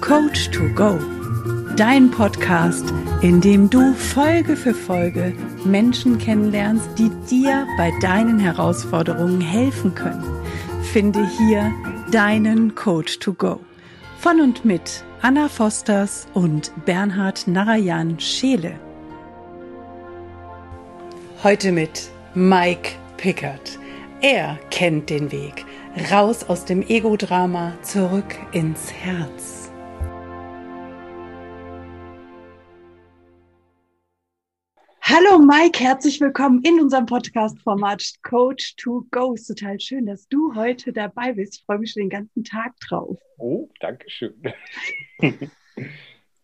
Coach to Go, dein Podcast, in dem du Folge für Folge Menschen kennenlernst, die dir bei deinen Herausforderungen helfen können. Finde hier deinen Coach to Go. Von und mit Anna Fosters und Bernhard Narayan Scheele. Heute mit Mike Pickard. Er kennt den Weg raus aus dem Ego-Drama, zurück ins Herz. Mike, herzlich willkommen in unserem Podcast-Format Coach to Go. Ist total schön, dass du heute dabei bist. Ich freue mich schon den ganzen Tag drauf. Oh, danke schön.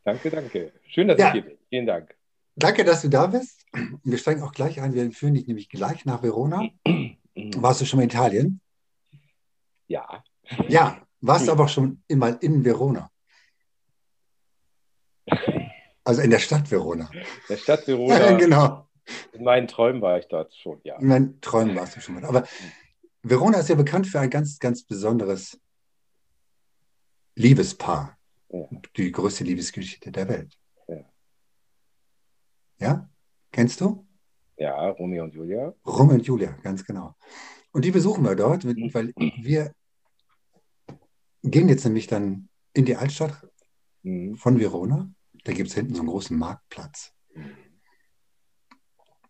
danke, danke. Schön, dass ja. ich hier bin. Vielen Dank. Danke, dass du da bist. Wir steigen auch gleich ein. Wir führen dich nämlich gleich nach Verona. Warst du schon mal in Italien? Ja. Ja, warst du aber schon immer in Verona? Also in der Stadt Verona. Der Stadt Verona. Ja, genau. In meinen Träumen war ich dort schon, ja. In meinen Träumen warst du schon mal. Aber Verona ist ja bekannt für ein ganz, ganz besonderes Liebespaar. Ja. Die größte Liebesgeschichte der Welt. Ja. ja? Kennst du? Ja, Romeo und Julia. Romeo und Julia, ganz genau. Und die besuchen wir dort, weil wir gehen jetzt nämlich dann in die Altstadt mhm. von Verona. Da gibt es hinten so einen großen Marktplatz.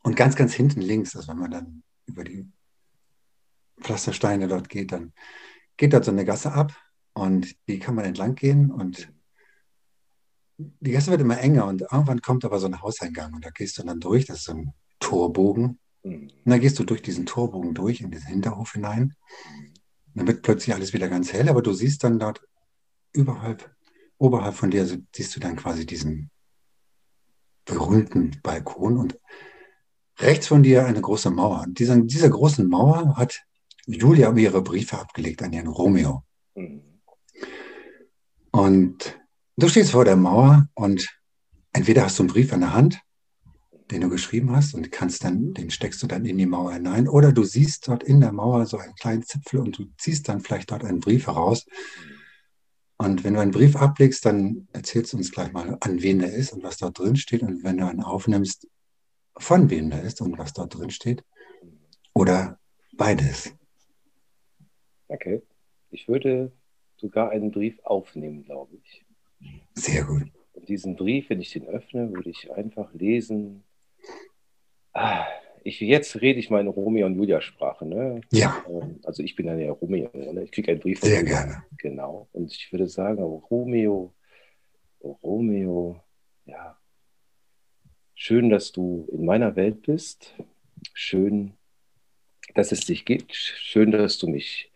Und ganz, ganz hinten links, also wenn man dann über die Pflastersteine dort geht, dann geht dort so eine Gasse ab und die kann man entlang gehen und die Gasse wird immer enger und irgendwann kommt aber so ein Hauseingang und da gehst du dann durch, das ist so ein Torbogen. Mhm. Und dann gehst du durch diesen Torbogen durch in diesen Hinterhof hinein. Mhm. Dann wird plötzlich alles wieder ganz hell, aber du siehst dann dort überhalb, oberhalb von dir, siehst du dann quasi diesen berühmten Balkon und rechts von dir eine große Mauer. Und dieser, dieser großen Mauer hat Julia ihre Briefe abgelegt an ihren Romeo. Mhm. Und du stehst vor der Mauer und entweder hast du einen Brief in der Hand den du geschrieben hast und kannst dann, den steckst du dann in die Mauer hinein. Oder du siehst dort in der Mauer so einen kleinen Zipfel und du ziehst dann vielleicht dort einen Brief heraus. Und wenn du einen Brief ablegst, dann erzählst du uns gleich mal, an wen der ist und was dort drin steht. Und wenn du einen aufnimmst, von wem der ist und was dort drin steht. Oder beides. Okay. Ich würde sogar einen Brief aufnehmen, glaube ich. Sehr gut. Und diesen Brief, wenn ich den öffne, würde ich einfach lesen, Ah, ich, jetzt rede ich mal in Romeo und Julia Sprache. Ne? Ja. Ähm, also ich bin dann ja Romeo. Ne? Ich kriege einen Brief. Sehr gerne. Genau. Und ich würde sagen, Romeo, Romeo, ja, schön, dass du in meiner Welt bist. Schön, dass es dich gibt. Schön, dass du mich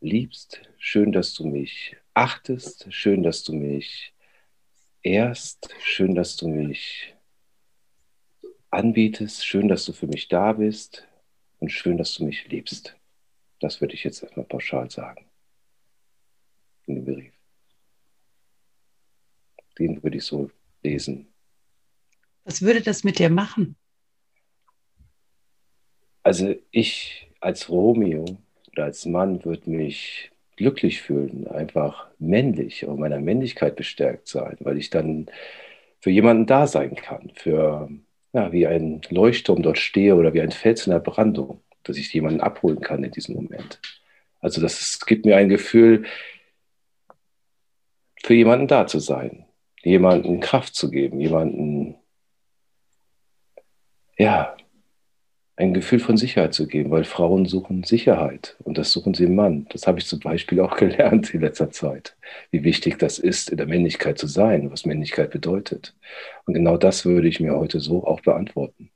liebst. Schön, dass du mich achtest. Schön, dass du mich ehrst. Schön, dass du mich anbietest. Schön, dass du für mich da bist und schön, dass du mich liebst. Das würde ich jetzt erstmal pauschal sagen. In dem Brief. Den würde ich so lesen. Was würde das mit dir machen? Also ich als Romeo oder als Mann würde mich glücklich fühlen, einfach männlich, und meiner Männlichkeit bestärkt sein, weil ich dann für jemanden da sein kann, für ja, wie ein Leuchtturm dort stehe oder wie ein Fels in der Brandung, dass ich jemanden abholen kann in diesem Moment. Also das gibt mir ein Gefühl, für jemanden da zu sein, jemanden Kraft zu geben, jemanden, ja, ein Gefühl von Sicherheit zu geben, weil Frauen suchen Sicherheit und das suchen sie im Mann. Das habe ich zum Beispiel auch gelernt in letzter Zeit, wie wichtig das ist, in der Männlichkeit zu sein, was Männlichkeit bedeutet. Und genau das würde ich mir heute so auch beantworten.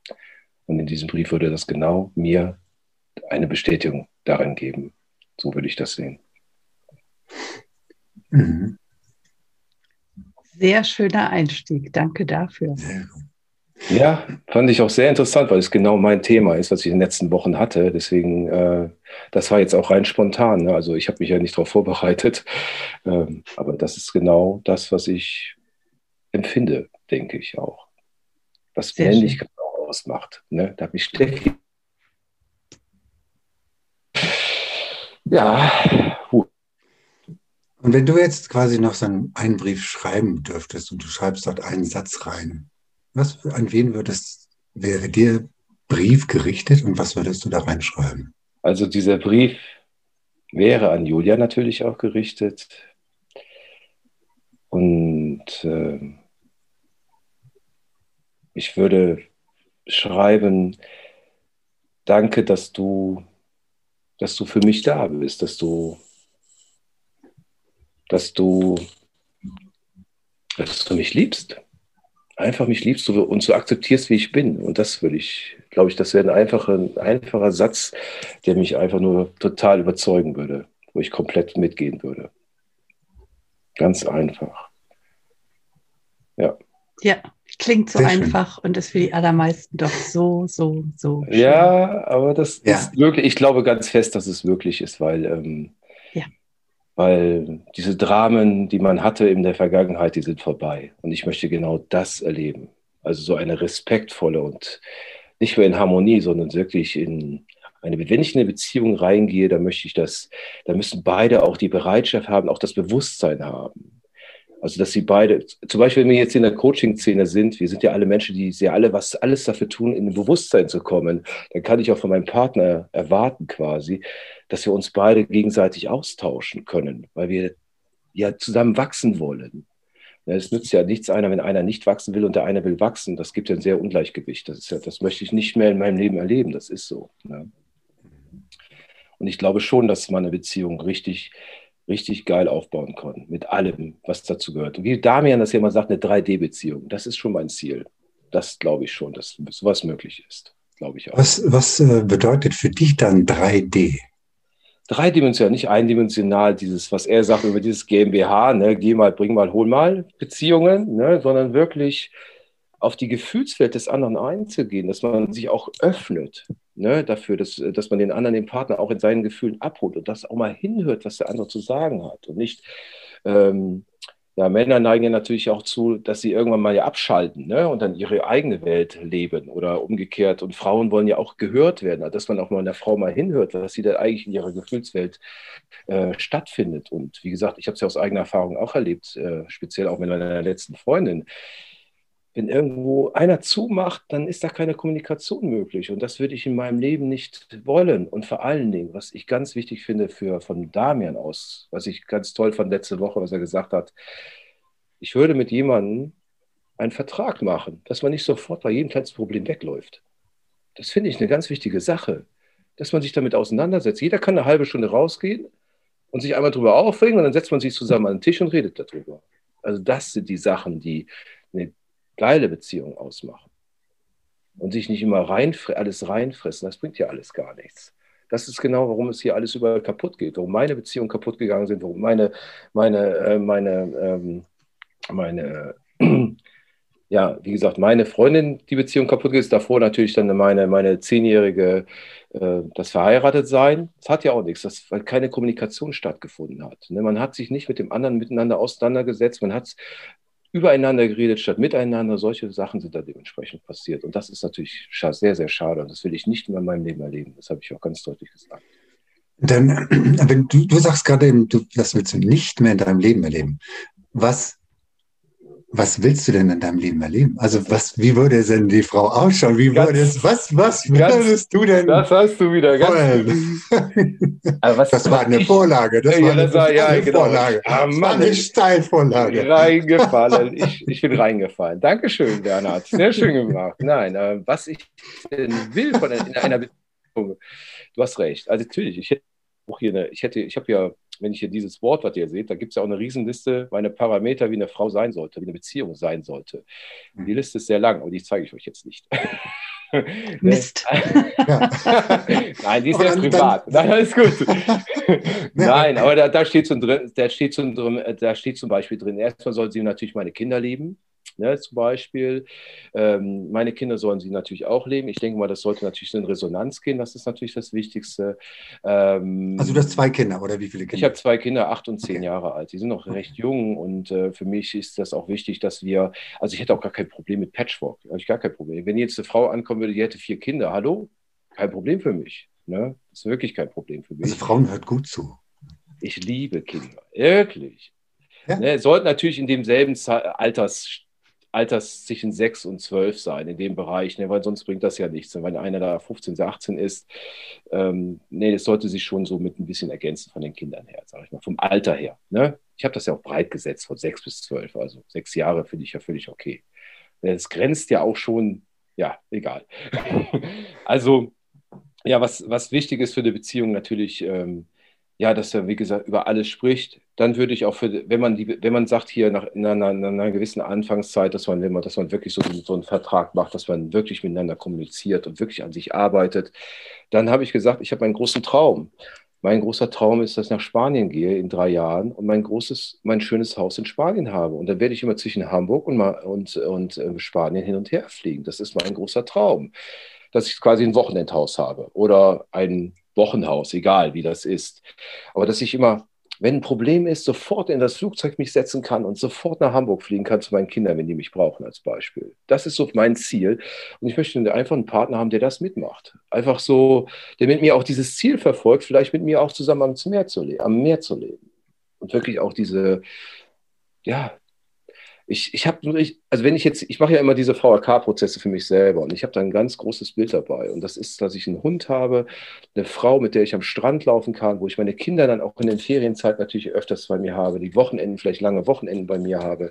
Und in diesem Brief würde das genau mir eine Bestätigung darin geben. So würde ich das sehen. Mhm. Sehr schöner Einstieg. Danke dafür. Sehr gut. Ja, fand ich auch sehr interessant, weil es genau mein Thema ist, was ich in den letzten Wochen hatte. Deswegen, äh, das war jetzt auch rein spontan. Ne? Also ich habe mich ja nicht darauf vorbereitet. Ähm, aber das ist genau das, was ich empfinde, denke ich auch. Was sehr Männlichkeit auch ausmacht. Ne? Da habe ich Steffi. Ja. Und wenn du jetzt quasi noch so einen, Brief schreiben dürftest und du schreibst dort einen Satz rein, was an wen würdest, wäre dir Brief gerichtet und was würdest du da reinschreiben? Also dieser Brief wäre an Julia natürlich auch gerichtet. Und äh, ich würde schreiben, danke, dass du, dass du für mich da bist, dass du, dass du, dass du mich liebst. Einfach mich liebst und so akzeptierst, wie ich bin. Und das würde ich, glaube ich, das wäre ein einfacher, ein einfacher Satz, der mich einfach nur total überzeugen würde, wo ich komplett mitgehen würde. Ganz einfach. Ja. Ja, klingt so Sehr einfach schön. und ist für die allermeisten doch so, so, so. Schön. Ja, aber das ja. ist wirklich, ich glaube ganz fest, dass es wirklich ist, weil, ähm. Weil diese Dramen, die man hatte in der Vergangenheit, die sind vorbei. Und ich möchte genau das erleben. Also so eine respektvolle und nicht mehr in Harmonie, sondern wirklich in eine, wenn ich in eine Beziehung reingehe, dann möchte ich das, da müssen beide auch die Bereitschaft haben, auch das Bewusstsein haben also, dass sie beide, zum Beispiel, wenn wir jetzt in der Coaching-Szene sind, wir sind ja alle Menschen, die sehr alle was alles dafür tun, in ein Bewusstsein zu kommen, dann kann ich auch von meinem Partner erwarten quasi, dass wir uns beide gegenseitig austauschen können, weil wir ja zusammen wachsen wollen. es nützt ja nichts einer, wenn einer nicht wachsen will und der eine will wachsen. Das gibt ja ein sehr Ungleichgewicht. Das, ist ja, das möchte ich nicht mehr in meinem Leben erleben. Das ist so. Ne? Und ich glaube schon, dass man eine Beziehung richtig richtig geil aufbauen können. Mit allem, was dazu gehört. Und wie Damian das ja immer sagt, eine 3D-Beziehung. Das ist schon mein Ziel. Das glaube ich schon, dass sowas möglich ist. Glaube ich auch. Was, was äh, bedeutet für dich dann 3D? Dreidimensional, nicht eindimensional, dieses, was er sagt über dieses GmbH, ne, geh mal, bring mal, hol mal Beziehungen, ne, sondern wirklich auf die Gefühlswelt des anderen einzugehen, dass man sich auch öffnet ne, dafür, dass, dass man den anderen, den Partner auch in seinen Gefühlen abholt und das auch mal hinhört, was der andere zu sagen hat und nicht, ähm, ja, Männer neigen ja natürlich auch zu, dass sie irgendwann mal ja abschalten ne, und dann ihre eigene Welt leben oder umgekehrt. Und Frauen wollen ja auch gehört werden, dass man auch mal einer Frau mal hinhört, was sie da eigentlich in ihrer Gefühlswelt äh, stattfindet. Und wie gesagt, ich habe es ja aus eigener Erfahrung auch erlebt, äh, speziell auch mit meiner letzten Freundin wenn irgendwo einer zumacht, dann ist da keine Kommunikation möglich. Und das würde ich in meinem Leben nicht wollen. Und vor allen Dingen, was ich ganz wichtig finde für, von Damian aus, was ich ganz toll fand letzte Woche, was er gesagt hat, ich würde mit jemandem einen Vertrag machen, dass man nicht sofort bei jedem kleinsten Problem wegläuft. Das finde ich eine ganz wichtige Sache, dass man sich damit auseinandersetzt. Jeder kann eine halbe Stunde rausgehen und sich einmal darüber aufregen und dann setzt man sich zusammen an den Tisch und redet darüber. Also das sind die Sachen, die eine geile Beziehung ausmachen. Und sich nicht immer rein, alles reinfressen, das bringt ja alles gar nichts. Das ist genau, warum es hier alles überall kaputt geht, warum meine Beziehungen kaputt gegangen sind, warum meine, meine, äh, meine, ähm, meine, ja, wie gesagt, meine Freundin die Beziehung kaputt ist, davor natürlich dann meine, meine zehnjährige, äh, das Verheiratetsein. Das hat ja auch nichts, das, weil keine Kommunikation stattgefunden hat. Ne? Man hat sich nicht mit dem anderen miteinander auseinandergesetzt, man hat übereinander geredet statt miteinander. Solche Sachen sind da dementsprechend passiert. Und das ist natürlich sehr, sehr schade. Und das will ich nicht mehr in meinem Leben erleben. Das habe ich auch ganz deutlich gesagt. Dann, wenn du, du sagst gerade eben, du, das willst du nicht mehr in deinem Leben erleben. Was was willst du denn in deinem Leben erleben? Also was, wie würde denn die Frau ausschauen? Wie ganz, würde es, was, was würdest du denn? Das hast du wieder ganz. was, das war eine Vorlage. Das ja, war eine, das war, ja, genau. Vorlage. Ah, das war eine Steilvorlage. Reingefallen. Ich, ich bin reingefallen. Dankeschön, Bernhard. Sehr schön gemacht. Nein, äh, was ich denn will von in einer Beziehung, du hast recht. Also natürlich, ich hätte auch hier eine, ich hätte, ich habe ja wenn ich hier dieses Wort, was ihr seht, da gibt es ja auch eine Riesenliste, meine Parameter, wie eine Frau sein sollte, wie eine Beziehung sein sollte. Und die Liste ist sehr lang, aber die zeige ich euch jetzt nicht. Mist. Nein, die ist sehr privat. Nein, alles gut. Nein, aber da, da, steht zum, da, steht zum, da steht zum Beispiel drin, erstmal soll sie natürlich meine Kinder lieben. Ne, zum Beispiel. Ähm, meine Kinder sollen sie natürlich auch leben. Ich denke mal, das sollte natürlich in Resonanz gehen. Das ist natürlich das Wichtigste. Ähm, also du hast zwei Kinder oder wie viele Kinder? Ich habe zwei Kinder, acht und zehn okay. Jahre alt. Die sind noch okay. recht jung und äh, für mich ist das auch wichtig, dass wir, also ich hätte auch gar kein Problem mit Patchwork. Habe ich gar kein Problem. Wenn jetzt eine Frau ankommen würde, die hätte vier Kinder, hallo? Kein Problem für mich. Ne? Das ist wirklich kein Problem für mich. Also Frauen hört gut zu. Ich liebe Kinder. Wirklich. Ja. Ne, sollten natürlich in demselben Alters, Alters zwischen 6 und 12 sein, in dem Bereich, ne, weil sonst bringt das ja nichts. Wenn einer da 15, 18 ist, ähm, nee, das sollte sich schon so mit ein bisschen ergänzen von den Kindern her, sage ich mal, vom Alter her. Ne? Ich habe das ja auch breit gesetzt, von 6 bis 12, also sechs Jahre finde ich ja völlig okay. Es grenzt ja auch schon, ja, egal. also, ja, was, was wichtig ist für eine Beziehung natürlich, ähm, ja, dass er, wie gesagt, über alles spricht, dann würde ich auch für, wenn man die, wenn man sagt hier nach in einer, in einer gewissen Anfangszeit, dass man, wenn man, dass man wirklich so, so einen Vertrag macht, dass man wirklich miteinander kommuniziert und wirklich an sich arbeitet, dann habe ich gesagt, ich habe einen großen Traum. Mein großer Traum ist, dass ich nach Spanien gehe in drei Jahren und mein großes, mein schönes Haus in Spanien habe. Und dann werde ich immer zwischen Hamburg und, und, und äh, Spanien hin und her fliegen. Das ist mein großer Traum. Dass ich quasi ein Wochenendhaus habe oder ein Wochenhaus, egal wie das ist. Aber dass ich immer, wenn ein Problem ist, sofort in das Flugzeug mich setzen kann und sofort nach Hamburg fliegen kann zu meinen Kindern, wenn die mich brauchen, als Beispiel. Das ist so mein Ziel. Und ich möchte einfach einen Partner haben, der das mitmacht. Einfach so, der mit mir auch dieses Ziel verfolgt, vielleicht mit mir auch zusammen am Meer zu, am Meer zu leben. Und wirklich auch diese, ja, ich, ich habe, also wenn ich jetzt, ich mache ja immer diese VRK-Prozesse für mich selber und ich habe da ein ganz großes Bild dabei. Und das ist, dass ich einen Hund habe, eine Frau, mit der ich am Strand laufen kann, wo ich meine Kinder dann auch in den Ferienzeiten natürlich öfters bei mir habe, die Wochenenden, vielleicht lange Wochenenden bei mir habe.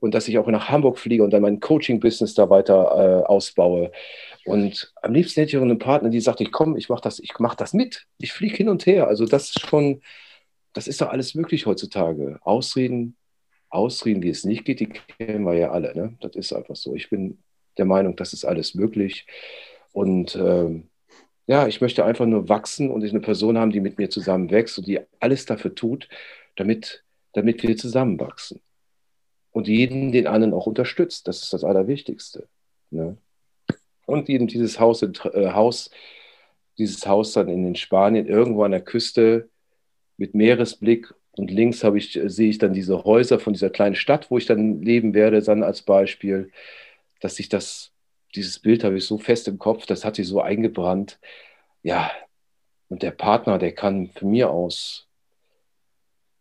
Und dass ich auch nach Hamburg fliege und dann mein Coaching-Business da weiter äh, ausbaue. Und am liebsten hätte ich auch einen Partner, die sagt, ich komme, ich mache das, ich mache das mit. Ich fliege hin und her. Also das ist schon, das ist doch alles möglich heutzutage. Ausreden Ausreden, wie es nicht geht, die kennen wir ja alle. Ne? Das ist einfach so. Ich bin der Meinung, das ist alles möglich. Und ähm, ja, ich möchte einfach nur wachsen und eine Person haben, die mit mir zusammen wächst und die alles dafür tut, damit, damit wir zusammenwachsen. Und jeden den anderen auch unterstützt. Das ist das Allerwichtigste. Ne? Und eben dieses Haus, äh, Haus, dieses Haus dann in Spanien, irgendwo an der Küste mit Meeresblick und links ich, sehe ich dann diese Häuser von dieser kleinen Stadt, wo ich dann leben werde, dann als Beispiel, dass ich das, dieses Bild habe ich so fest im Kopf, das hat sich so eingebrannt. Ja, und der Partner, der kann für mir aus,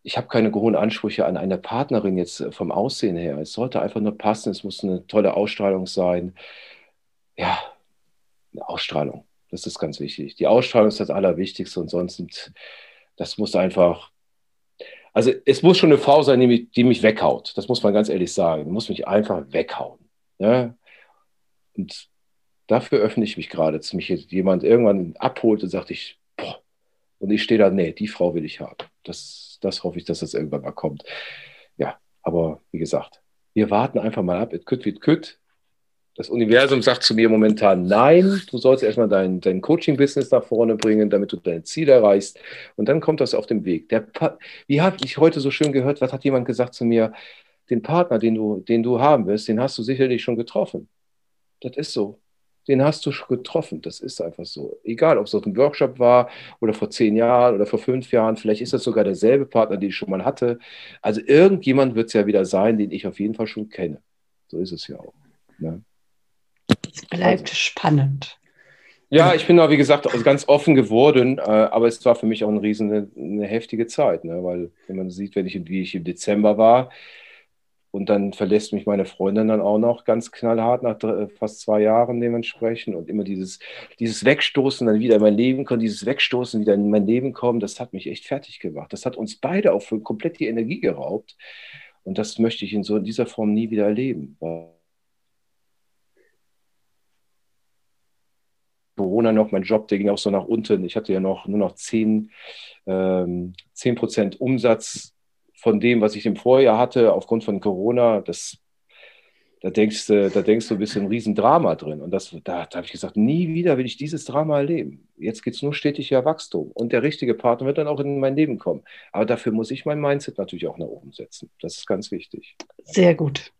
ich habe keine hohen Ansprüche an eine Partnerin jetzt vom Aussehen her. Es sollte einfach nur passen, es muss eine tolle Ausstrahlung sein. Ja, eine Ausstrahlung, das ist ganz wichtig. Die Ausstrahlung ist das Allerwichtigste und sonst, das muss einfach also es muss schon eine Frau sein, die mich, die mich weghaut. Das muss man ganz ehrlich sagen. Die muss mich einfach weghauen. Ne? Und dafür öffne ich mich gerade, dass mich jemand irgendwann abholt und sagt, ich, boah, und ich stehe da, nee, die Frau will ich haben. Das, das hoffe ich, dass das irgendwann mal kommt. Ja, aber wie gesagt, wir warten einfach mal ab. It could, it could. Das Universum sagt zu mir momentan, nein, du sollst erstmal dein, dein Coaching-Business nach vorne bringen, damit du dein Ziel erreichst. Und dann kommt das auf dem Weg. Der Wie habe ich heute so schön gehört, was hat jemand gesagt zu mir? Den Partner, den du, den du haben wirst, den hast du sicherlich schon getroffen. Das ist so. Den hast du schon getroffen. Das ist einfach so. Egal, ob es auf einem Workshop war oder vor zehn Jahren oder vor fünf Jahren. Vielleicht ist das sogar derselbe Partner, den ich schon mal hatte. Also irgendjemand wird es ja wieder sein, den ich auf jeden Fall schon kenne. So ist es ja auch. Ne? Es bleibt also, spannend. Ja, ich bin da, wie gesagt, ganz offen geworden, äh, aber es war für mich auch eine riesen, eine, heftige Zeit, ne? weil wenn man sieht, wenn ich, wie ich im Dezember war und dann verlässt mich meine Freundin dann auch noch ganz knallhart nach fast zwei Jahren dementsprechend und immer dieses, dieses Wegstoßen dann wieder in mein Leben kommen, dieses Wegstoßen wieder in mein Leben kommen, das hat mich echt fertig gemacht. Das hat uns beide auch für komplett die Energie geraubt und das möchte ich in so in dieser Form nie wieder erleben. Corona noch, mein Job, der ging auch so nach unten. Ich hatte ja noch nur noch 10, ähm, 10 Prozent Umsatz von dem, was ich im Vorjahr hatte, aufgrund von Corona. Das, da denkst du, da denkst du, bist ein Riesendrama drin. Und das, da, da habe ich gesagt, nie wieder will ich dieses Drama erleben. Jetzt geht es nur stetiger Wachstum. Und der richtige Partner wird dann auch in mein Leben kommen. Aber dafür muss ich mein Mindset natürlich auch nach oben setzen. Das ist ganz wichtig. Sehr gut.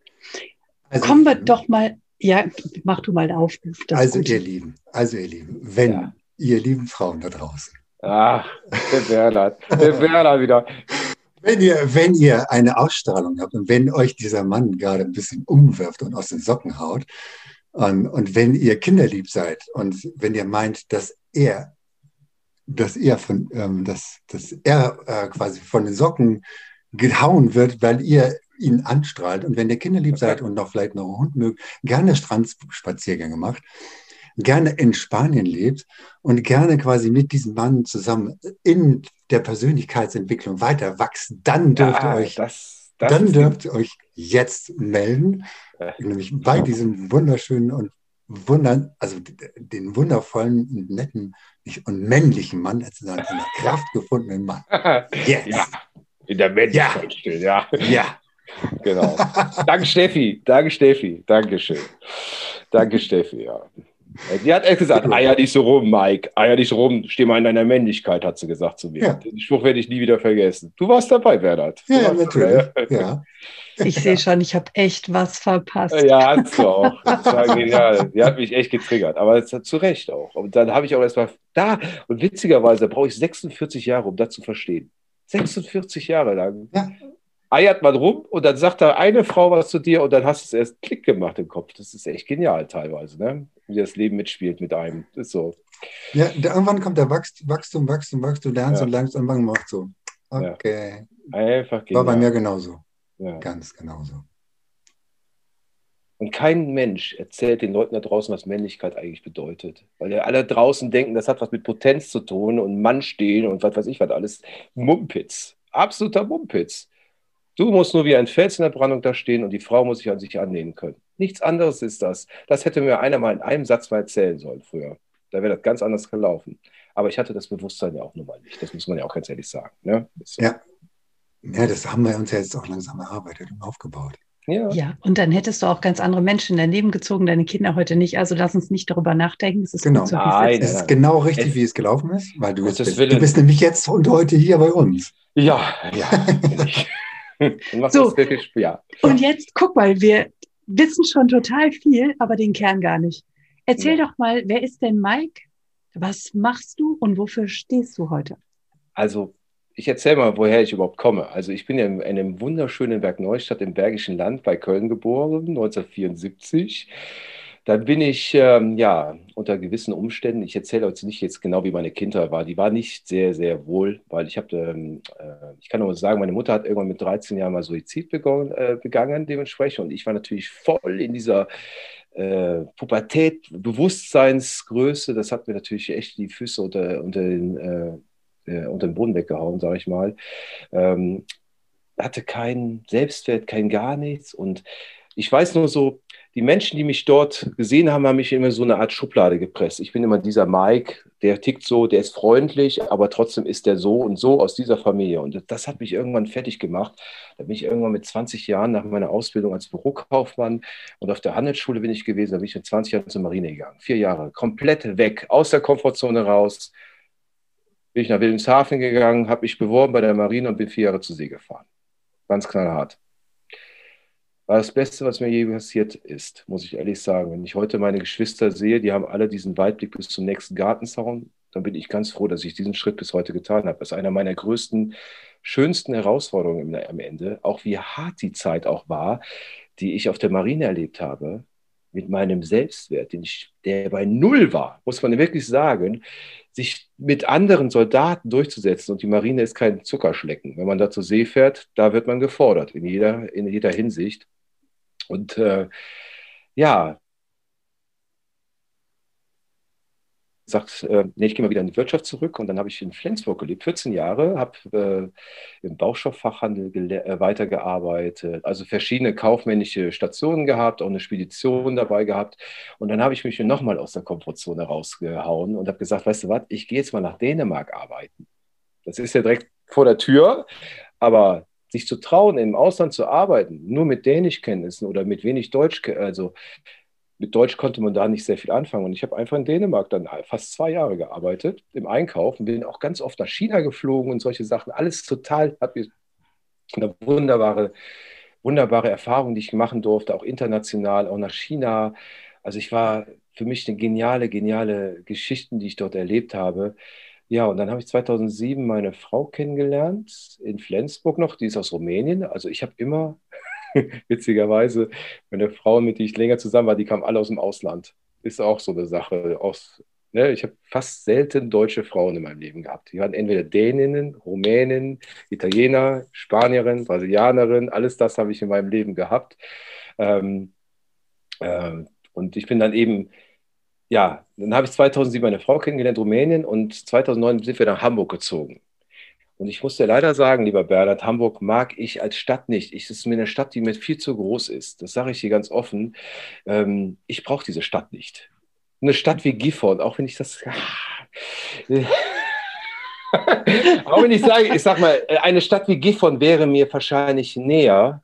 Also, Kommen wir doch mal ja, mach du mal den Aufruf. Also ihr Lieben, also ihr Lieben, wenn ja. ihr lieben Frauen da draußen. Ach, der Bernhard, der Bernhard wieder. Wenn ihr, wenn ihr eine Ausstrahlung habt und wenn euch dieser Mann gerade ein bisschen umwirft und aus den Socken haut und, und wenn ihr kinderlieb seid und wenn ihr meint, dass er dass er von, ähm, dass, dass er äh, quasi von den Socken gehauen wird, weil ihr ihn anstrahlt. Und wenn ihr kinderlieb seid und noch vielleicht noch einen Hund mögt, gerne Strandspaziergänge macht, gerne in Spanien lebt und gerne quasi mit diesem Mann zusammen in der Persönlichkeitsentwicklung weiter wachst, dann dürft ihr euch, das, das dann dürft ihr euch jetzt melden, ja. nämlich bei diesem wunderschönen und wunder, also den wundervollen, netten und männlichen Mann, als einen Kraft gefundenen Mann. Jetzt. Ja, in der Männlichkeit ja. ja. Ja. Genau. Danke, Steffi. Danke, Steffi. Dankeschön. Danke, Steffi, ja. Die hat echt gesagt, eier nicht so rum, Mike, eier nicht so rum, steh mal in deiner Männlichkeit, hat sie gesagt zu mir. Ja. Den Spruch werde ich nie wieder vergessen. Du warst dabei, Bernhard. Du ja, natürlich. Ja. Ich sehe schon, ich habe echt was verpasst. Ja, hast du auch. Das war genial. Die hat mich echt getriggert, aber zu Recht auch. Und dann habe ich auch erstmal da, und witzigerweise brauche ich 46 Jahre, um das zu verstehen. 46 Jahre lang. Ja eiert man rum und dann sagt da eine Frau was zu dir und dann hast du es erst Klick gemacht im Kopf. Das ist echt genial teilweise, ne? wie das Leben mitspielt mit einem. Das ist so. Ja, irgendwann kommt der Wachstum, Wachstum, Wachstum, Wachstum, lernst ja. und lernst und irgendwann macht so. Okay. Ja. Einfach genial. War bei mir genauso. Ja. Ganz genauso. Und kein Mensch erzählt den Leuten da draußen, was Männlichkeit eigentlich bedeutet. Weil ja alle draußen denken, das hat was mit Potenz zu tun und Mann stehen und was weiß ich was alles. Mumpitz. Absoluter Mumpitz. Du musst nur wie ein Fels in der Brandung da stehen und die Frau muss sich an sich annehmen können. Nichts anderes ist das. Das hätte mir einer mal in einem Satz mal erzählen sollen früher. Da wäre das ganz anders gelaufen. Aber ich hatte das Bewusstsein ja auch nun mal nicht. Das muss man ja auch ganz ehrlich sagen. Ne? So. Ja. ja, das haben wir uns ja jetzt auch langsam erarbeitet und aufgebaut. Ja. ja, und dann hättest du auch ganz andere Menschen in dein Leben gezogen, deine Kinder heute nicht. Also lass uns nicht darüber nachdenken. Es ist genau. So, nein, es ist genau richtig, es, wie es gelaufen ist, weil du, bist, du bist nämlich jetzt und heute hier bei uns. Ja, ja. so, ja. Und jetzt guck mal, wir wissen schon total viel, aber den Kern gar nicht. Erzähl ja. doch mal, wer ist denn Mike? Was machst du und wofür stehst du heute? Also, ich erzähle mal, woher ich überhaupt komme. Also, ich bin ja in einem wunderschönen Berg Neustadt im Bergischen Land bei Köln geboren, 1974. Dann bin ich ähm, ja unter gewissen Umständen, ich erzähle euch nicht jetzt genau, wie meine Kindheit war, die war nicht sehr, sehr wohl, weil ich habe, ähm, äh, ich kann nur sagen, meine Mutter hat irgendwann mit 13 Jahren mal Suizid begonnen, äh, begangen dementsprechend. Und ich war natürlich voll in dieser äh, Pubertät, Bewusstseinsgröße, das hat mir natürlich echt die Füße unter, unter, den, äh, äh unter den Boden weggehauen, sage ich mal. Ähm, hatte keinen Selbstwert, kein gar nichts. Und ich weiß nur so, die Menschen, die mich dort gesehen haben, haben mich immer so eine Art Schublade gepresst. Ich bin immer dieser Mike, der tickt so, der ist freundlich, aber trotzdem ist der so und so aus dieser Familie. Und das hat mich irgendwann fertig gemacht. Da bin ich irgendwann mit 20 Jahren nach meiner Ausbildung als Bürokaufmann und auf der Handelsschule bin ich gewesen. Da bin ich mit 20 Jahren zur Marine gegangen. Vier Jahre, komplett weg, aus der Komfortzone raus. Bin ich nach Wilhelmshaven gegangen, habe mich beworben bei der Marine und bin vier Jahre zur See gefahren. Ganz knallhart war das Beste, was mir je passiert ist, muss ich ehrlich sagen. Wenn ich heute meine Geschwister sehe, die haben alle diesen Weitblick bis zum nächsten Gartenzaun, dann bin ich ganz froh, dass ich diesen Schritt bis heute getan habe. Das ist einer meiner größten, schönsten Herausforderungen am Ende. Auch wie hart die Zeit auch war, die ich auf der Marine erlebt habe, mit meinem Selbstwert, ich, der bei Null war, muss man wirklich sagen, sich mit anderen Soldaten durchzusetzen. Und die Marine ist kein Zuckerschlecken. Wenn man da zur See fährt, da wird man gefordert, in jeder, in jeder Hinsicht. Und äh, ja, sagt, äh, nee, ich gehe mal wieder in die Wirtschaft zurück und dann habe ich in Flensburg gelebt, 14 Jahre, habe äh, im Baustofffachhandel äh, weitergearbeitet, also verschiedene kaufmännische Stationen gehabt, auch eine Spedition dabei gehabt und dann habe ich mich nochmal aus der Komfortzone rausgehauen und habe gesagt, weißt du was, ich gehe jetzt mal nach Dänemark arbeiten. Das ist ja direkt vor der Tür, aber sich zu trauen, im Ausland zu arbeiten, nur mit Dänischkenntnissen oder mit wenig Deutsch, also mit Deutsch konnte man da nicht sehr viel anfangen. Und ich habe einfach in Dänemark dann fast zwei Jahre gearbeitet im Einkauf und bin auch ganz oft nach China geflogen und solche Sachen. Alles total, hat mir eine wunderbare, wunderbare Erfahrung, die ich machen durfte, auch international, auch nach China. Also ich war für mich eine geniale, geniale Geschichten, die ich dort erlebt habe. Ja, und dann habe ich 2007 meine Frau kennengelernt, in Flensburg noch, die ist aus Rumänien. Also ich habe immer, witzigerweise, meine Frau, mit der ich länger zusammen war, die kam alle aus dem Ausland. Ist auch so eine Sache. Aus, Ne? Ich habe fast selten deutsche Frauen in meinem Leben gehabt. Die waren entweder Däninnen, Rumänen, Italiener, Spanierin, Brasilianerin, alles das habe ich in meinem Leben gehabt. Ähm, äh, und ich bin dann eben, ja, dann habe ich 2007 meine Frau kennengelernt, Rumänien, und 2009 sind wir nach Hamburg gezogen. Und ich muss dir leider sagen, lieber Bernhard, Hamburg mag ich als Stadt nicht. Es ist mir eine Stadt, die mir viel zu groß ist. Das sage ich hier ganz offen. Ähm, ich brauche diese Stadt nicht eine Stadt wie Gifhorn, auch wenn ich das. auch wenn ich sage, ich sag mal, eine Stadt wie Gifhorn wäre mir wahrscheinlich näher,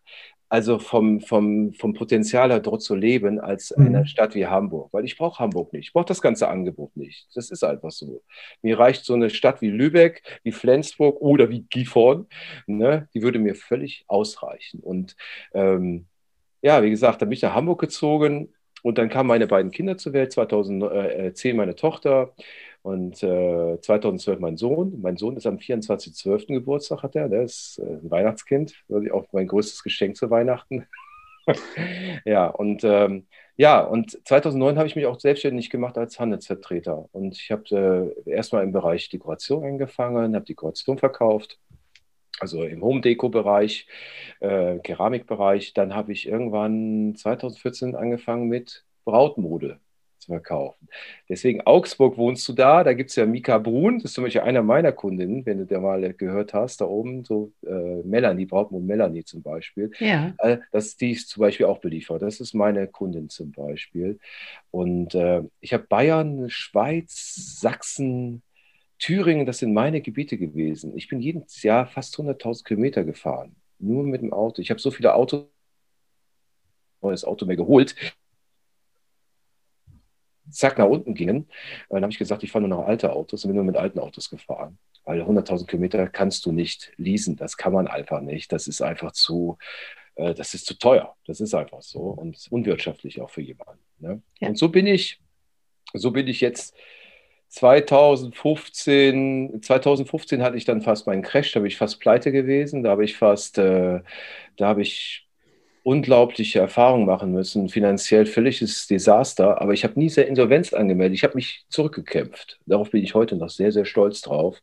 also vom, vom, vom Potenzial her dort zu leben, als mhm. eine Stadt wie Hamburg. Weil ich brauche Hamburg nicht. Ich brauche das ganze Angebot nicht. Das ist einfach so. Mir reicht so eine Stadt wie Lübeck, wie Flensburg oder wie Gifhorn. Ne? Die würde mir völlig ausreichen. Und ähm, ja, wie gesagt, da bin ich nach Hamburg gezogen und dann kamen meine beiden Kinder zur Welt, 2010 meine Tochter und äh, 2012 mein Sohn. Mein Sohn ist am 24.12. Geburtstag, hat er. Der ist äh, ein Weihnachtskind, auch mein größtes Geschenk zu Weihnachten. ja, und ähm, ja, und 2009 habe ich mich auch selbstständig gemacht als Handelsvertreter. Und ich habe äh, erstmal im Bereich Dekoration angefangen, habe Dekoration verkauft also im Home-Deko-Bereich, äh, Keramikbereich. Dann habe ich irgendwann 2014 angefangen mit Brautmode zu verkaufen. Deswegen Augsburg wohnst du da, da gibt es ja Mika Brun, das ist zum Beispiel einer meiner Kundinnen, wenn du der mal gehört hast, da oben, so äh, Melanie, Brautmode Melanie zum Beispiel. Ja. Äh, das, die ist zum Beispiel auch beliefert. Das ist meine Kundin zum Beispiel. Und äh, ich habe Bayern, Schweiz, Sachsen, Thüringen, das sind meine Gebiete gewesen. Ich bin jedes Jahr fast 100.000 Kilometer gefahren, nur mit dem Auto. Ich habe so viele Autos, neues Auto mehr geholt. Zack, nach unten gingen. Dann habe ich gesagt, ich fahre nur noch alte Autos und bin nur mit alten Autos gefahren. Weil 100.000 Kilometer kannst du nicht leasen. Das kann man einfach nicht. Das ist einfach zu, äh, das ist zu teuer. Das ist einfach so und unwirtschaftlich auch für jemanden. Ne? Ja. Und so bin ich, so bin ich jetzt 2015, 2015 hatte ich dann fast meinen Crash, da bin ich fast pleite gewesen, da habe ich fast, äh, da habe ich unglaubliche Erfahrungen machen müssen, finanziell völliges Desaster, aber ich habe nie sehr Insolvenz angemeldet, ich habe mich zurückgekämpft. Darauf bin ich heute noch sehr, sehr stolz drauf.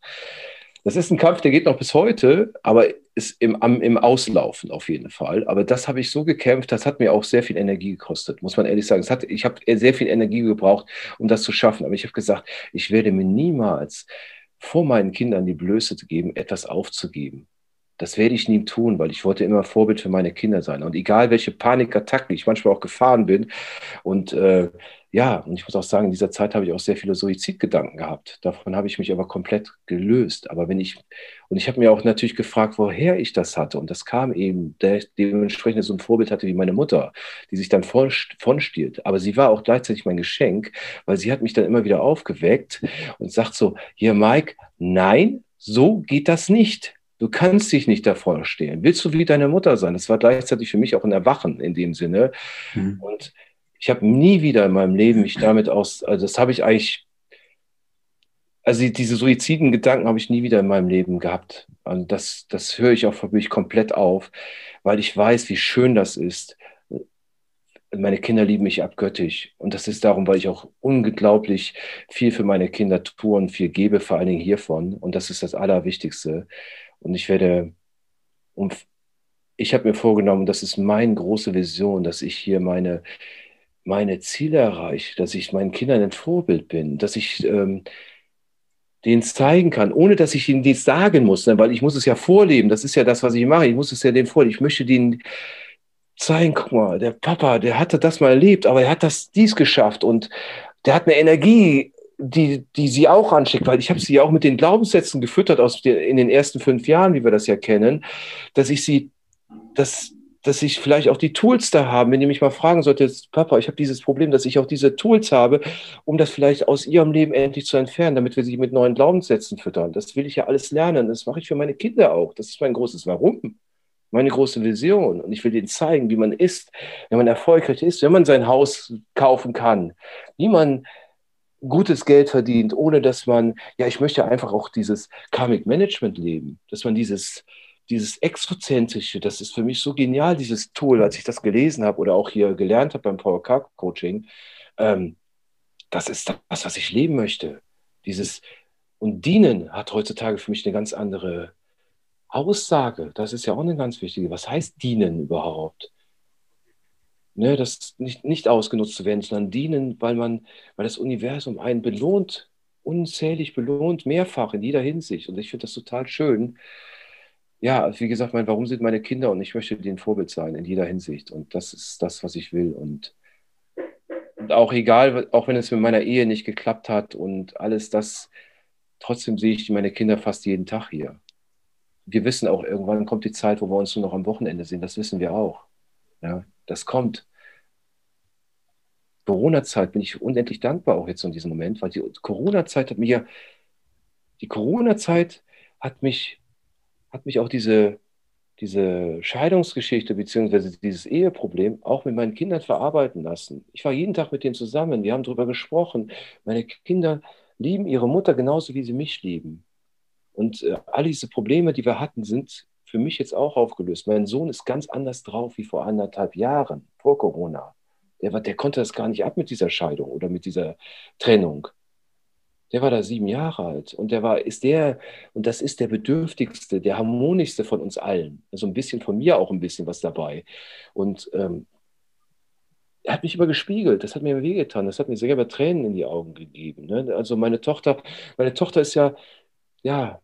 Das ist ein Kampf, der geht noch bis heute, aber ist im, am, im Auslaufen auf jeden Fall. Aber das habe ich so gekämpft, das hat mir auch sehr viel Energie gekostet, muss man ehrlich sagen. Es hat, ich habe sehr viel Energie gebraucht, um das zu schaffen. Aber ich habe gesagt, ich werde mir niemals vor meinen Kindern die Blöße geben, etwas aufzugeben. Das werde ich nie tun, weil ich wollte immer Vorbild für meine Kinder sein. Und egal, welche Panikattacken ich manchmal auch gefahren bin und äh, ja, und ich muss auch sagen, in dieser Zeit habe ich auch sehr viele Suizidgedanken gehabt. Davon habe ich mich aber komplett gelöst. Aber wenn ich, und ich habe mir auch natürlich gefragt, woher ich das hatte. Und das kam eben, der dementsprechend so ein Vorbild hatte wie meine Mutter, die sich dann von, von stiehlt. Aber sie war auch gleichzeitig mein Geschenk, weil sie hat mich dann immer wieder aufgeweckt und sagt so, hier Mike, nein, so geht das nicht. Du kannst dich nicht davor stehen. Willst du wie deine Mutter sein? Das war gleichzeitig für mich auch ein Erwachen in dem Sinne. Mhm. Und ich habe nie wieder in meinem Leben mich damit aus, also das habe ich eigentlich, also diese suiziden Gedanken habe ich nie wieder in meinem Leben gehabt. Und das, das höre ich auch für mich komplett auf, weil ich weiß, wie schön das ist. Meine Kinder lieben mich abgöttisch. Und das ist darum, weil ich auch unglaublich viel für meine Kinder tue und viel gebe, vor allen Dingen hiervon. Und das ist das Allerwichtigste. Und ich werde, ich habe mir vorgenommen, das ist meine große Vision, dass ich hier meine, meine Ziele erreiche, dass ich meinen Kindern ein Vorbild bin, dass ich ähm, denen zeigen kann, ohne dass ich ihnen dies sagen muss, ne? weil ich muss es ja vorleben. Das ist ja das, was ich mache. Ich muss es ja denen vorleben. Ich möchte denen zeigen, guck mal, der Papa, der hatte das mal erlebt, aber er hat das dies geschafft und der hat eine Energie, die, die sie auch anschickt, weil ich habe sie ja auch mit den Glaubenssätzen gefüttert aus den, in den ersten fünf Jahren, wie wir das ja kennen, dass ich sie, dass, dass ich vielleicht auch die Tools da habe, wenn ihr mich mal fragen solltet, Papa, ich habe dieses Problem, dass ich auch diese Tools habe, um das vielleicht aus ihrem Leben endlich zu entfernen, damit wir sie mit neuen Glaubenssätzen füttern. Das will ich ja alles lernen. Das mache ich für meine Kinder auch. Das ist mein großes Warum. Meine große Vision. Und ich will ihnen zeigen, wie man ist, wenn man erfolgreich ist, wenn man sein Haus kaufen kann, wie man gutes Geld verdient, ohne dass man, ja, ich möchte einfach auch dieses Karmic Management leben, dass man dieses, dieses Exozentrische, das ist für mich so genial, dieses Tool, als ich das gelesen habe oder auch hier gelernt habe beim Power Car Coaching. Ähm, das ist das, was ich leben möchte. Dieses und dienen hat heutzutage für mich eine ganz andere Aussage. Das ist ja auch eine ganz wichtige. Was heißt dienen überhaupt? Ne, das nicht, nicht ausgenutzt zu werden, sondern dienen, weil man, weil das Universum einen belohnt, unzählig belohnt, mehrfach in jeder Hinsicht. Und ich finde das total schön. Ja, wie gesagt, mein, warum sind meine Kinder und ich möchte denen Vorbild sein in jeder Hinsicht. Und das ist das, was ich will. Und und auch egal, auch wenn es mit meiner Ehe nicht geklappt hat und alles das, trotzdem sehe ich meine Kinder fast jeden Tag hier. Wir wissen auch, irgendwann kommt die Zeit, wo wir uns nur noch am Wochenende sehen. Das wissen wir auch. Ja, das kommt. Corona-Zeit bin ich unendlich dankbar auch jetzt in diesem Moment, weil die Corona-Zeit hat mir, die Corona-Zeit hat mich, hat mich auch diese, diese Scheidungsgeschichte beziehungsweise dieses Eheproblem auch mit meinen Kindern verarbeiten lassen. Ich war jeden Tag mit denen zusammen, wir haben darüber gesprochen. Meine Kinder lieben ihre Mutter genauso, wie sie mich lieben. Und äh, all diese Probleme, die wir hatten, sind für mich jetzt auch aufgelöst. Mein Sohn ist ganz anders drauf wie vor anderthalb Jahren, vor Corona. Der, war, der konnte das gar nicht ab mit dieser Scheidung oder mit dieser Trennung der war da sieben Jahre alt und der war, ist der, und das ist der bedürftigste, der harmonischste von uns allen. Also ein bisschen von mir auch ein bisschen was dabei. Und ähm, er hat mich immer gespiegelt, das hat mir wehgetan, das hat mir selber Tränen in die Augen gegeben. Ne? Also meine Tochter, meine Tochter ist ja, ja,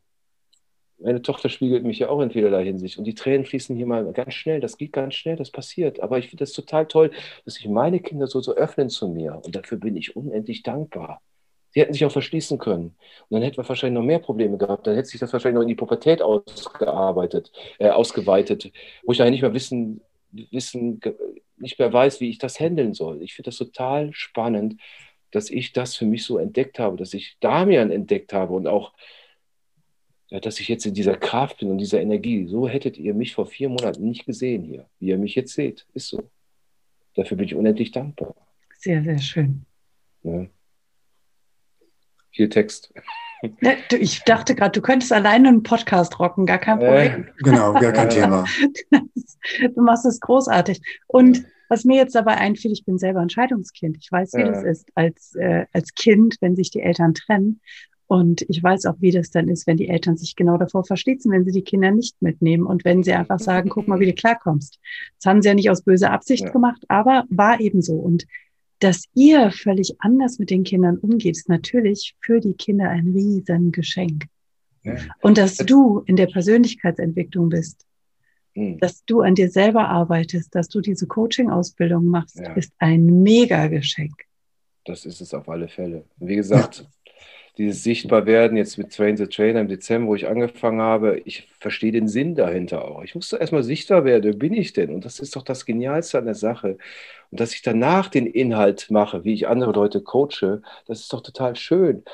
meine Tochter spiegelt mich ja auch in vielerlei Hinsicht. Und die Tränen fließen hier mal ganz schnell. Das geht ganz schnell, das passiert. Aber ich finde das total toll, dass sich meine Kinder so, so öffnen zu mir. Und dafür bin ich unendlich dankbar. Sie hätten sich auch verschließen können. Und dann hätten wir wahrscheinlich noch mehr Probleme gehabt. Dann hätte sich das wahrscheinlich noch in die Pubertät ausgearbeitet, äh, ausgeweitet, wo ich daher nicht mehr wissen, wissen, nicht mehr weiß, wie ich das handeln soll. Ich finde das total spannend, dass ich das für mich so entdeckt habe, dass ich Damian entdeckt habe und auch, dass ich jetzt in dieser Kraft bin und dieser Energie. So hättet ihr mich vor vier Monaten nicht gesehen hier, wie ihr mich jetzt seht. Ist so. Dafür bin ich unendlich dankbar. Sehr, sehr schön. Ja viel Text. Ich dachte gerade, du könntest alleine einen Podcast rocken, gar kein Problem. Äh, genau, gar kein Thema. Du machst es großartig. Und was mir jetzt dabei einfiel, ich bin selber ein Scheidungskind. Ich weiß, wie ja. das ist als, äh, als Kind, wenn sich die Eltern trennen. Und ich weiß auch, wie das dann ist, wenn die Eltern sich genau davor verschließen, wenn sie die Kinder nicht mitnehmen und wenn sie einfach sagen, guck mal, wie du klarkommst. Das haben sie ja nicht aus böser Absicht ja. gemacht, aber war eben so. Und dass ihr völlig anders mit den Kindern umgeht, ist natürlich für die Kinder ein Riesengeschenk. Ja. Und dass du in der Persönlichkeitsentwicklung bist, mhm. dass du an dir selber arbeitest, dass du diese Coaching-Ausbildung machst, ja. ist ein Mega-Geschenk. Das ist es auf alle Fälle. Wie gesagt, dieses Sichtbarwerden jetzt mit Train the Trainer im Dezember, wo ich angefangen habe, ich verstehe den Sinn dahinter auch. Ich musste erstmal sichtbar werden, wer bin ich denn? Und das ist doch das Genialste an der Sache. Und dass ich danach den Inhalt mache, wie ich andere Leute coache, das ist doch total schön.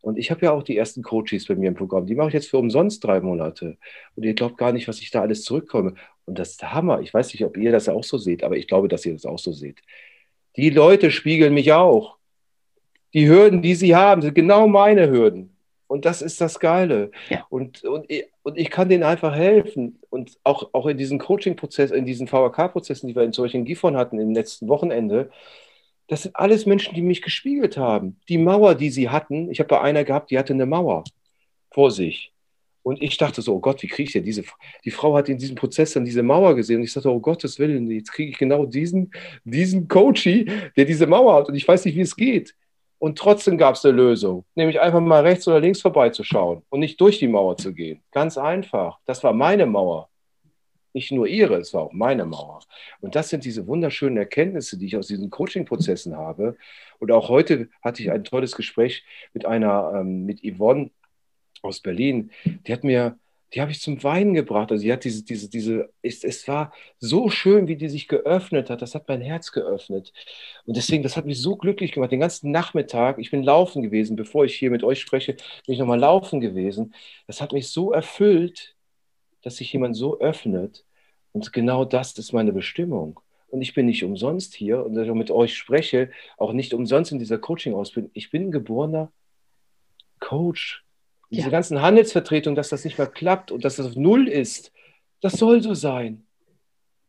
Und ich habe ja auch die ersten Coaches bei mir im Programm. Die mache ich jetzt für umsonst drei Monate. Und ihr glaubt gar nicht, was ich da alles zurückkomme. Und das ist der Hammer. Ich weiß nicht, ob ihr das auch so seht, aber ich glaube, dass ihr das auch so seht. Die Leute spiegeln mich auch die Hürden, die sie haben, sind genau meine Hürden. Und das ist das Geile. Ja. Und, und, und ich kann denen einfach helfen. Und auch, auch in diesen Coaching-Prozess, in diesen VHK-Prozessen, die wir in solchen Gifhorn hatten im letzten Wochenende, das sind alles Menschen, die mich gespiegelt haben. Die Mauer, die sie hatten, ich habe bei einer gehabt, die hatte eine Mauer vor sich. Und ich dachte so, oh Gott, wie kriege ich denn diese, die Frau hat in diesem Prozess dann diese Mauer gesehen. Und ich dachte, oh Gottes Willen, jetzt kriege ich genau diesen, diesen Coachy, der diese Mauer hat. Und ich weiß nicht, wie es geht. Und trotzdem gab es eine Lösung, nämlich einfach mal rechts oder links vorbeizuschauen und nicht durch die Mauer zu gehen. Ganz einfach. Das war meine Mauer. Nicht nur ihre, es war auch meine Mauer. Und das sind diese wunderschönen Erkenntnisse, die ich aus diesen Coaching-Prozessen habe. Und auch heute hatte ich ein tolles Gespräch mit einer, ähm, mit Yvonne aus Berlin. Die hat mir die habe ich zum Weinen gebracht. Also sie hat diese, diese, diese, es, es war so schön, wie die sich geöffnet hat. Das hat mein Herz geöffnet. Und deswegen, das hat mich so glücklich gemacht. Den ganzen Nachmittag, ich bin laufen gewesen, bevor ich hier mit euch spreche, bin ich nochmal laufen gewesen. Das hat mich so erfüllt, dass sich jemand so öffnet. Und genau das ist meine Bestimmung. Und ich bin nicht umsonst hier und dass ich mit euch spreche, auch nicht umsonst in dieser Coaching-Ausbildung. Ich bin geborener Coach. Diese ja. ganzen Handelsvertretungen, dass das nicht mehr klappt und dass das auf Null ist, das soll so sein.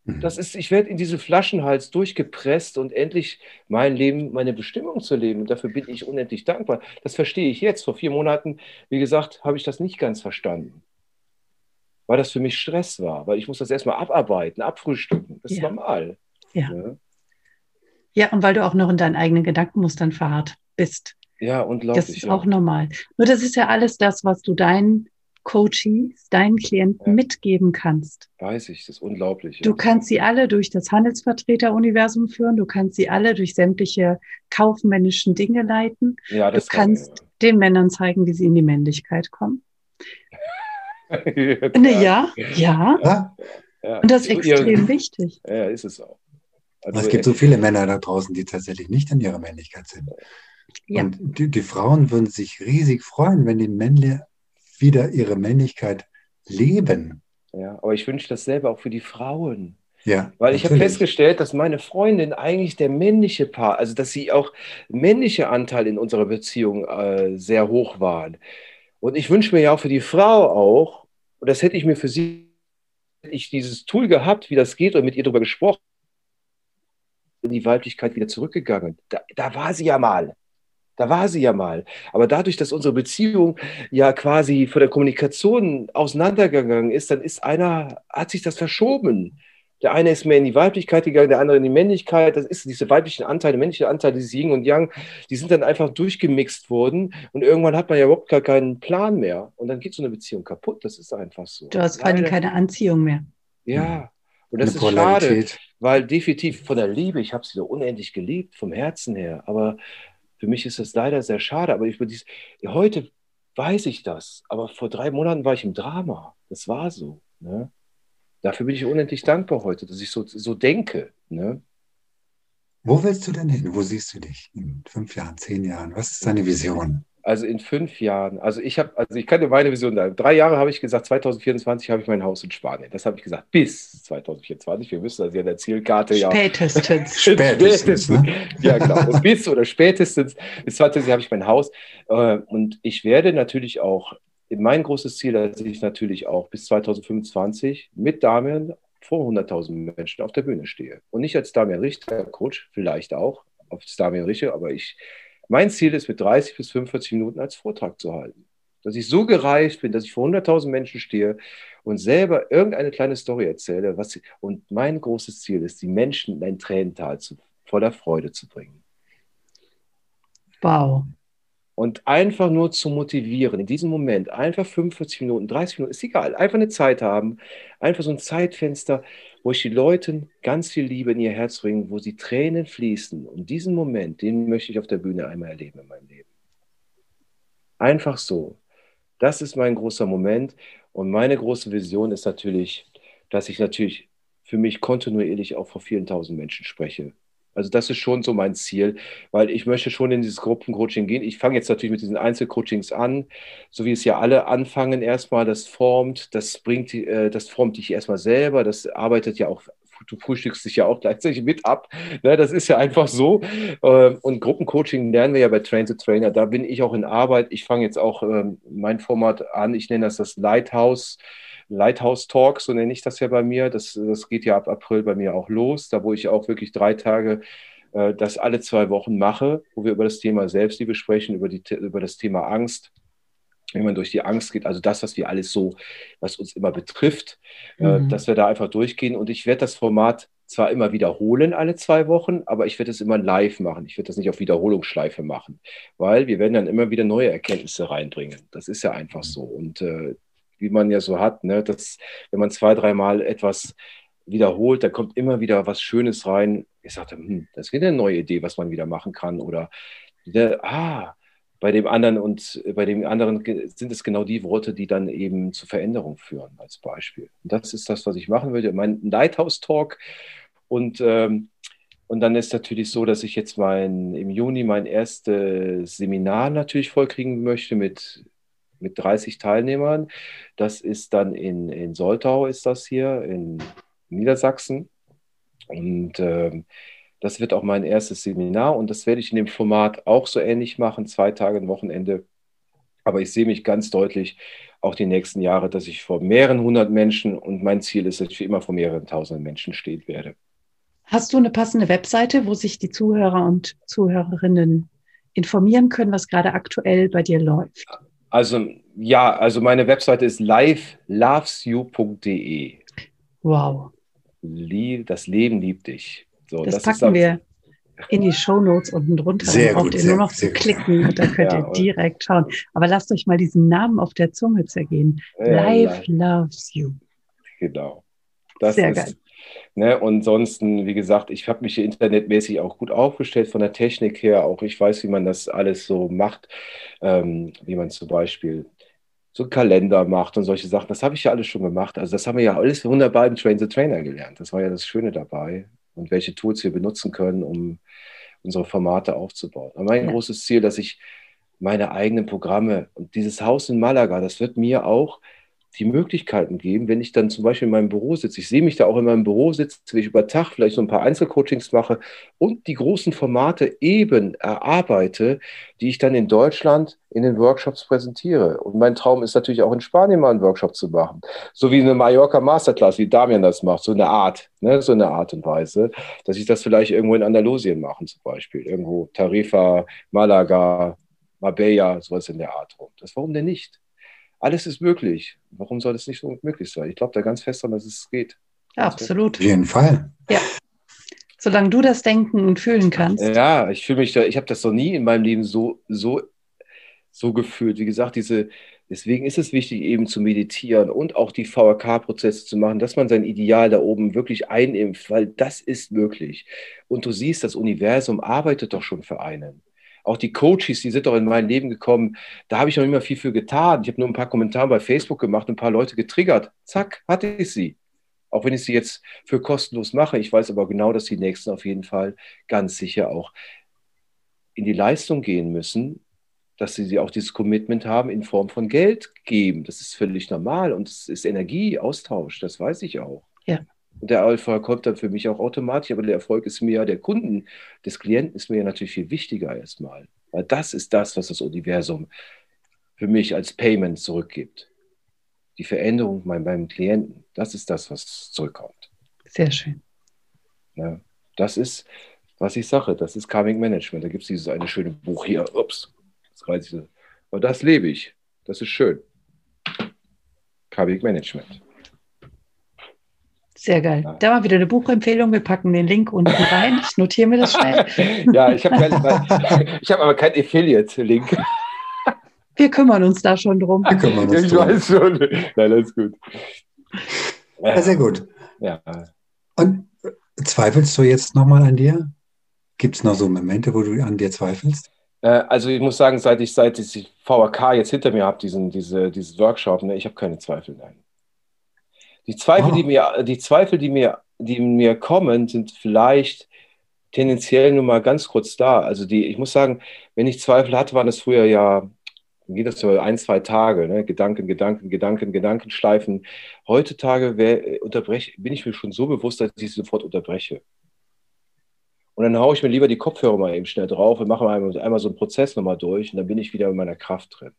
Mhm. Das ist, ich werde in diese Flaschenhals durchgepresst und endlich mein Leben, meine Bestimmung zu leben. Und dafür bin ich unendlich dankbar. Das verstehe ich jetzt. Vor vier Monaten, wie gesagt, habe ich das nicht ganz verstanden. Weil das für mich Stress war, weil ich muss das erstmal abarbeiten, abfrühstücken. Das ist ja. normal. Ja. ja. Ja, und weil du auch noch in deinen eigenen Gedankenmustern verharrt bist. Ja, unglaublich. Das ist ja. auch normal. Nur das ist ja alles das, was du deinen Coaches, deinen Klienten ja. mitgeben kannst. Weiß ich, das ist unglaublich. Du kannst sie alle durch das Handelsvertreteruniversum führen, du kannst sie alle durch sämtliche kaufmännischen Dinge leiten. Ja, das du kannst kann, ja. den Männern zeigen, wie sie in die Männlichkeit kommen. ja, ne, ja, ja. Und das ist extrem wichtig. Ja, ist es auch. Also es gibt so viele Männer da draußen, die tatsächlich nicht in ihrer Männlichkeit sind. Ja. Und die, die, Frauen würden sich riesig freuen, wenn die Männer wieder ihre Männlichkeit leben. Ja, aber ich wünsche das selber auch für die Frauen. Ja, Weil ich habe festgestellt, dass meine Freundin eigentlich der männliche Paar, also dass sie auch männliche Anteil in unserer Beziehung äh, sehr hoch waren. Und ich wünsche mir ja auch für die Frau auch, und das hätte ich mir für sie, hätte ich dieses Tool gehabt, wie das geht und mit ihr darüber gesprochen, in die Weiblichkeit wieder zurückgegangen. Da, da war sie ja mal. Da war sie ja mal. Aber dadurch, dass unsere Beziehung ja quasi von der Kommunikation auseinandergegangen ist, dann ist einer, hat sich das verschoben. Der eine ist mehr in die Weiblichkeit gegangen, der andere in die Männlichkeit. Das ist diese weiblichen Anteile, männliche Anteile, dieses Yin und Yang, die sind dann einfach durchgemixt worden. Und irgendwann hat man ja überhaupt gar keinen Plan mehr. Und dann geht so eine Beziehung kaputt. Das ist einfach so. Du hast keine, keine Anziehung mehr. Ja. Und das eine ist schade, weil definitiv von der Liebe, ich habe sie so unendlich geliebt, vom Herzen her. Aber für mich ist das leider sehr schade, aber ich, dies, heute weiß ich das, aber vor drei Monaten war ich im Drama. Das war so. Ne? Dafür bin ich unendlich dankbar heute, dass ich so, so denke. Ne? Wo willst du denn hin? Wo siehst du dich in fünf Jahren, zehn Jahren? Was ist deine Vision? Also in fünf Jahren. Also ich habe, also ich kann dir meine Vision sagen. Drei Jahre habe ich gesagt, 2024 habe ich mein Haus in Spanien. Das habe ich gesagt, bis 2024. Wir müssen das ja in der Zielkarte ja. Spätestens. spätestens. Ne? Ja, genau. Und bis oder spätestens bis 2024 habe ich mein Haus. Äh, und ich werde natürlich auch, mein großes Ziel, dass ich natürlich auch bis 2025 mit Damian vor 100.000 Menschen auf der Bühne stehe. Und nicht als Damian Richter, Coach, vielleicht auch, als Damian Richter, aber ich mein Ziel ist, mit 30 bis 45 Minuten als Vortrag zu halten. Dass ich so gereift bin, dass ich vor 100.000 Menschen stehe und selber irgendeine kleine Story erzähle. Was, und mein großes Ziel ist, die Menschen in ein Tränental zu, voller Freude zu bringen. Wow. Und einfach nur zu motivieren, in diesem Moment, einfach 45 Minuten, 30 Minuten, ist egal, einfach eine Zeit haben, einfach so ein Zeitfenster, wo ich die Leuten ganz viel Liebe in ihr Herz bringe, wo sie Tränen fließen. Und diesen Moment, den möchte ich auf der Bühne einmal erleben in meinem Leben. Einfach so. Das ist mein großer Moment. Und meine große Vision ist natürlich, dass ich natürlich für mich kontinuierlich auch vor vielen tausend Menschen spreche. Also das ist schon so mein Ziel, weil ich möchte schon in dieses Gruppencoaching gehen. Ich fange jetzt natürlich mit diesen Einzelcoachings an, so wie es ja alle anfangen erstmal. Das formt, das bringt, äh, das formt dich erstmal selber. Das arbeitet ja auch du frühstückst dich ja auch gleichzeitig mit ab. Ne, das ist ja einfach so. Ähm, und Gruppencoaching lernen wir ja bei Train the Trainer. Da bin ich auch in Arbeit. Ich fange jetzt auch ähm, mein Format an. Ich nenne das das Lighthouse. Lighthouse Talk, so nenne ich das ja bei mir. Das, das geht ja ab April bei mir auch los, da wo ich auch wirklich drei Tage äh, das alle zwei Wochen mache, wo wir über das Thema Selbstliebe sprechen, über, die, über das Thema Angst, wie man durch die Angst geht, also das, was wir alles so, was uns immer betrifft, äh, mhm. äh, dass wir da einfach durchgehen. Und ich werde das Format zwar immer wiederholen alle zwei Wochen, aber ich werde es immer live machen. Ich werde das nicht auf Wiederholungsschleife machen, weil wir werden dann immer wieder neue Erkenntnisse reinbringen. Das ist ja einfach so. Und äh, wie man ja so hat, ne? dass wenn man zwei, dreimal etwas wiederholt, da kommt immer wieder was Schönes rein. Ich sagte, hm, das ist wieder eine neue Idee, was man wieder machen kann. Oder wieder, ah, bei dem anderen und bei dem anderen sind es genau die Worte, die dann eben zu Veränderung führen, als Beispiel. Und das ist das, was ich machen würde. Mein Lighthouse-Talk. Und, ähm, und dann ist natürlich so, dass ich jetzt mein, im Juni mein erstes Seminar natürlich vollkriegen möchte mit mit 30 Teilnehmern. Das ist dann in, in Soltau, ist das hier, in Niedersachsen. Und ähm, das wird auch mein erstes Seminar und das werde ich in dem Format auch so ähnlich machen, zwei Tage ein Wochenende. Aber ich sehe mich ganz deutlich auch die nächsten Jahre, dass ich vor mehreren hundert Menschen und mein Ziel ist, dass ich immer vor mehreren tausend Menschen stehen werde. Hast du eine passende Webseite, wo sich die Zuhörer und Zuhörerinnen informieren können, was gerade aktuell bei dir läuft? Also ja, also meine Webseite ist livelovesyou.de. Wow. Das Leben liebt dich. So, das, das packen wir in die Shownotes unten drunter. Sehr braucht gut, ihr nur noch zu klicken und dann könnt ja, ihr direkt schauen. Aber lasst euch mal diesen Namen auf der Zunge zergehen. Ja, Life loves you. Genau. Das Sehr ist, geil. Ne, und ansonsten, wie gesagt, ich habe mich hier internetmäßig auch gut aufgestellt von der Technik her. Auch ich weiß, wie man das alles so macht, ähm, wie man zum Beispiel so einen Kalender macht und solche Sachen. Das habe ich ja alles schon gemacht. Also das haben wir ja alles wunderbar im Train the Trainer gelernt. Das war ja das Schöne dabei und welche Tools wir benutzen können, um unsere Formate aufzubauen. Aber mein ja. großes Ziel, dass ich meine eigenen Programme und dieses Haus in Malaga, das wird mir auch die Möglichkeiten geben, wenn ich dann zum Beispiel in meinem Büro sitze. Ich sehe mich da auch in meinem Büro sitzen, wenn ich über Tag vielleicht so ein paar Einzelcoachings mache und die großen Formate eben erarbeite, die ich dann in Deutschland in den Workshops präsentiere. Und mein Traum ist natürlich auch in Spanien mal einen Workshop zu machen. So wie eine Mallorca Masterclass, wie Damian das macht, so eine Art, ne, so eine Art und Weise, dass ich das vielleicht irgendwo in Andalusien machen zum Beispiel. Irgendwo Tarifa, Malaga, Marbella, sowas in der Art rum. Das warum denn nicht? Alles ist möglich. Warum soll es nicht so möglich sein? Ich glaube da ganz fest dran, dass es geht. Ja, absolut. Auf jeden Fall. Ja. Solange du das denken und fühlen kannst. Ja, ich fühle mich da, ich habe das noch nie in meinem Leben so, so, so gefühlt. Wie gesagt, diese, deswegen ist es wichtig, eben zu meditieren und auch die VRK-Prozesse zu machen, dass man sein Ideal da oben wirklich einimpft, weil das ist möglich. Und du siehst, das Universum arbeitet doch schon für einen auch die Coaches, die sind doch in mein Leben gekommen. Da habe ich noch immer viel für getan. Ich habe nur ein paar Kommentare bei Facebook gemacht, ein paar Leute getriggert. Zack, hatte ich sie. Auch wenn ich sie jetzt für kostenlos mache. Ich weiß aber genau, dass die Nächsten auf jeden Fall ganz sicher auch in die Leistung gehen müssen, dass sie auch dieses Commitment haben in Form von Geld geben. Das ist völlig normal und es ist Energieaustausch, das weiß ich auch. Ja. Und der Erfolg kommt dann für mich auch automatisch, aber der Erfolg ist mir, der Kunden, des Klienten ist mir natürlich viel wichtiger erstmal. Weil das ist das, was das Universum für mich als Payment zurückgibt. Die Veränderung bei meinem Klienten, das ist das, was zurückkommt. Sehr schön. Ja, das ist, was ich sage, das ist Karmic Management. Da gibt es dieses eine schöne Buch hier. Ups, das reißt ich. Aber das lebe ich. Das ist schön. Karmic Management. Sehr geil. Ja. Da war wieder eine Buchempfehlung. Wir packen den Link unten rein. Ich notiere mir das schnell. ja, ich habe hab aber keinen Affiliate-Link. Wir kümmern uns da schon drum. Wir kümmern uns ich drum. weiß schon. Nein, alles gut. Ja, sehr gut. Ja. Und zweifelst du jetzt nochmal an dir? Gibt es noch so Momente, wo du an dir zweifelst? Äh, also ich muss sagen, seit ich seit ich VRK jetzt hinter mir habe, diesen diese, dieses Workshop, ne, ich habe keine Zweifel, nein. Die Zweifel, oh. die mir, die Zweifel, die mir, die mir kommen, sind vielleicht tendenziell nur mal ganz kurz da. Also die, ich muss sagen, wenn ich Zweifel hatte, waren das früher ja, geht das so ein, zwei Tage, ne? Gedanken, Gedanken, Gedanken, Gedanken schleifen. Heutzutage wär, unterbrech, bin ich mir schon so bewusst, dass ich sofort unterbreche. Und dann haue ich mir lieber die Kopfhörer mal eben schnell drauf und mache einmal, einmal so einen Prozess nochmal durch und dann bin ich wieder in meiner Kraft drin.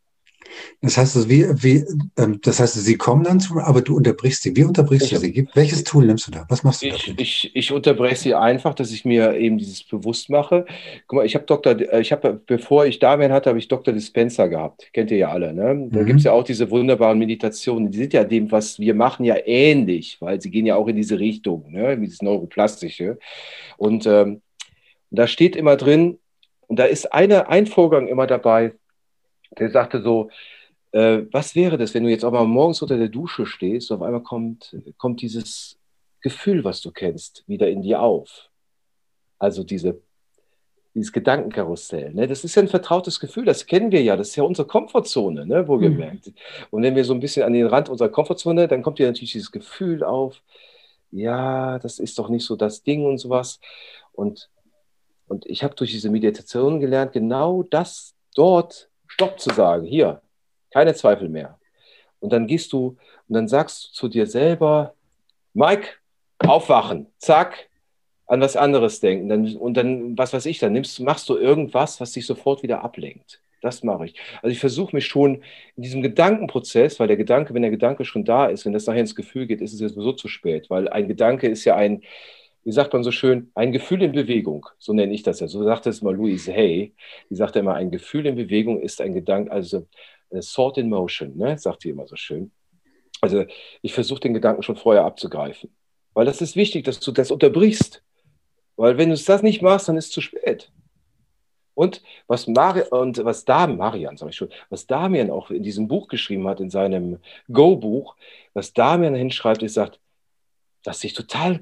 Das heißt, wie, wie, ähm, das heißt, sie kommen dann zu, aber du unterbrichst sie. Wie unterbrichst ich, du sie? Welches Tool nimmst du da? Was machst du ich, Ich, ich unterbreche sie einfach, dass ich mir eben dieses bewusst mache. Guck mal, ich habe Dr., äh, ich habe, bevor ich Damien hatte, habe ich Dr. Dispenser gehabt. Kennt ihr ja alle, ne? Da mhm. gibt es ja auch diese wunderbaren Meditationen. Die sind ja dem, was wir machen, ja ähnlich, weil sie gehen ja auch in diese Richtung, ne? Dieses Neuroplastische. Und ähm, da steht immer drin, und da ist eine, ein Vorgang immer dabei, der sagte so, äh, was wäre das, wenn du jetzt auch mal morgens unter der Dusche stehst und auf einmal kommt, kommt dieses Gefühl, was du kennst, wieder in dir auf. Also diese, dieses Gedankenkarussell. Ne? Das ist ja ein vertrautes Gefühl, das kennen wir ja, das ist ja unsere Komfortzone, ne? wohlgemerkt. Mhm. Und wenn wir so ein bisschen an den Rand unserer Komfortzone, dann kommt ja natürlich dieses Gefühl auf, ja, das ist doch nicht so das Ding und sowas. Und, und ich habe durch diese Meditation gelernt, genau das dort Stopp zu sagen, hier, keine Zweifel mehr. Und dann gehst du und dann sagst du zu dir selber, Mike, aufwachen, zack, an was anderes denken. Dann, und dann, was weiß ich, dann nimmst, machst du irgendwas, was dich sofort wieder ablenkt. Das mache ich. Also ich versuche mich schon in diesem Gedankenprozess, weil der Gedanke, wenn der Gedanke schon da ist, wenn das nachher ins Gefühl geht, ist es jetzt sowieso zu spät, weil ein Gedanke ist ja ein, wie sagt man so schön, ein Gefühl in Bewegung. So nenne ich das ja. So sagt es mal Louise Hay. Die sagt immer, ein Gefühl in Bewegung ist ein Gedanke, also a thought in motion, ne? sagt sie immer so schön. Also ich versuche den Gedanken schon vorher abzugreifen. Weil das ist wichtig, dass du das unterbrichst. Weil wenn du das nicht machst, dann ist es zu spät. Und was, Mari und was da, Marian, sag ich schon, was Damian auch in diesem Buch geschrieben hat, in seinem Go-Buch, was Damian hinschreibt, ist, sagt, was ich total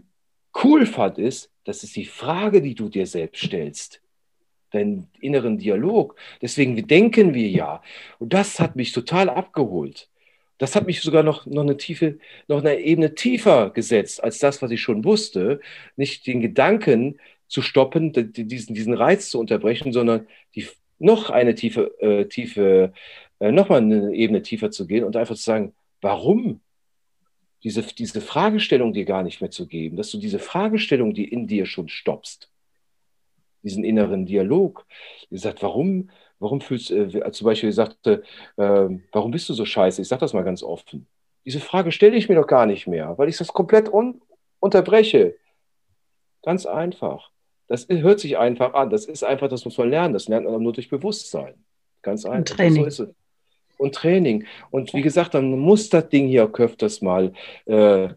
cool fand, ist, das ist die Frage, die du dir selbst stellst. Deinen inneren Dialog. Deswegen denken wir ja. Und das hat mich total abgeholt. Das hat mich sogar noch, noch, eine tiefe, noch eine Ebene tiefer gesetzt als das, was ich schon wusste. Nicht den Gedanken, zu stoppen, diesen, diesen Reiz zu unterbrechen, sondern die, noch eine tiefe, äh, tiefe äh, nochmal eine Ebene tiefer zu gehen und einfach zu sagen, warum? Diese, diese Fragestellung dir gar nicht mehr zu geben, dass du diese Fragestellung, die in dir schon stoppst, diesen inneren Dialog, ihr sagt, warum, warum fühlst du, äh, zum Beispiel sagte, äh, warum bist du so scheiße? Ich sage das mal ganz offen. Diese Frage stelle ich mir doch gar nicht mehr, weil ich das komplett un unterbreche. Ganz einfach. Das hört sich einfach an. Das ist einfach, das muss man lernen. Das lernt man nur durch Bewusstsein. Ganz einfach. Und Training. So und Training. Und wie gesagt, dann muss das Ding hier öfters mal äh,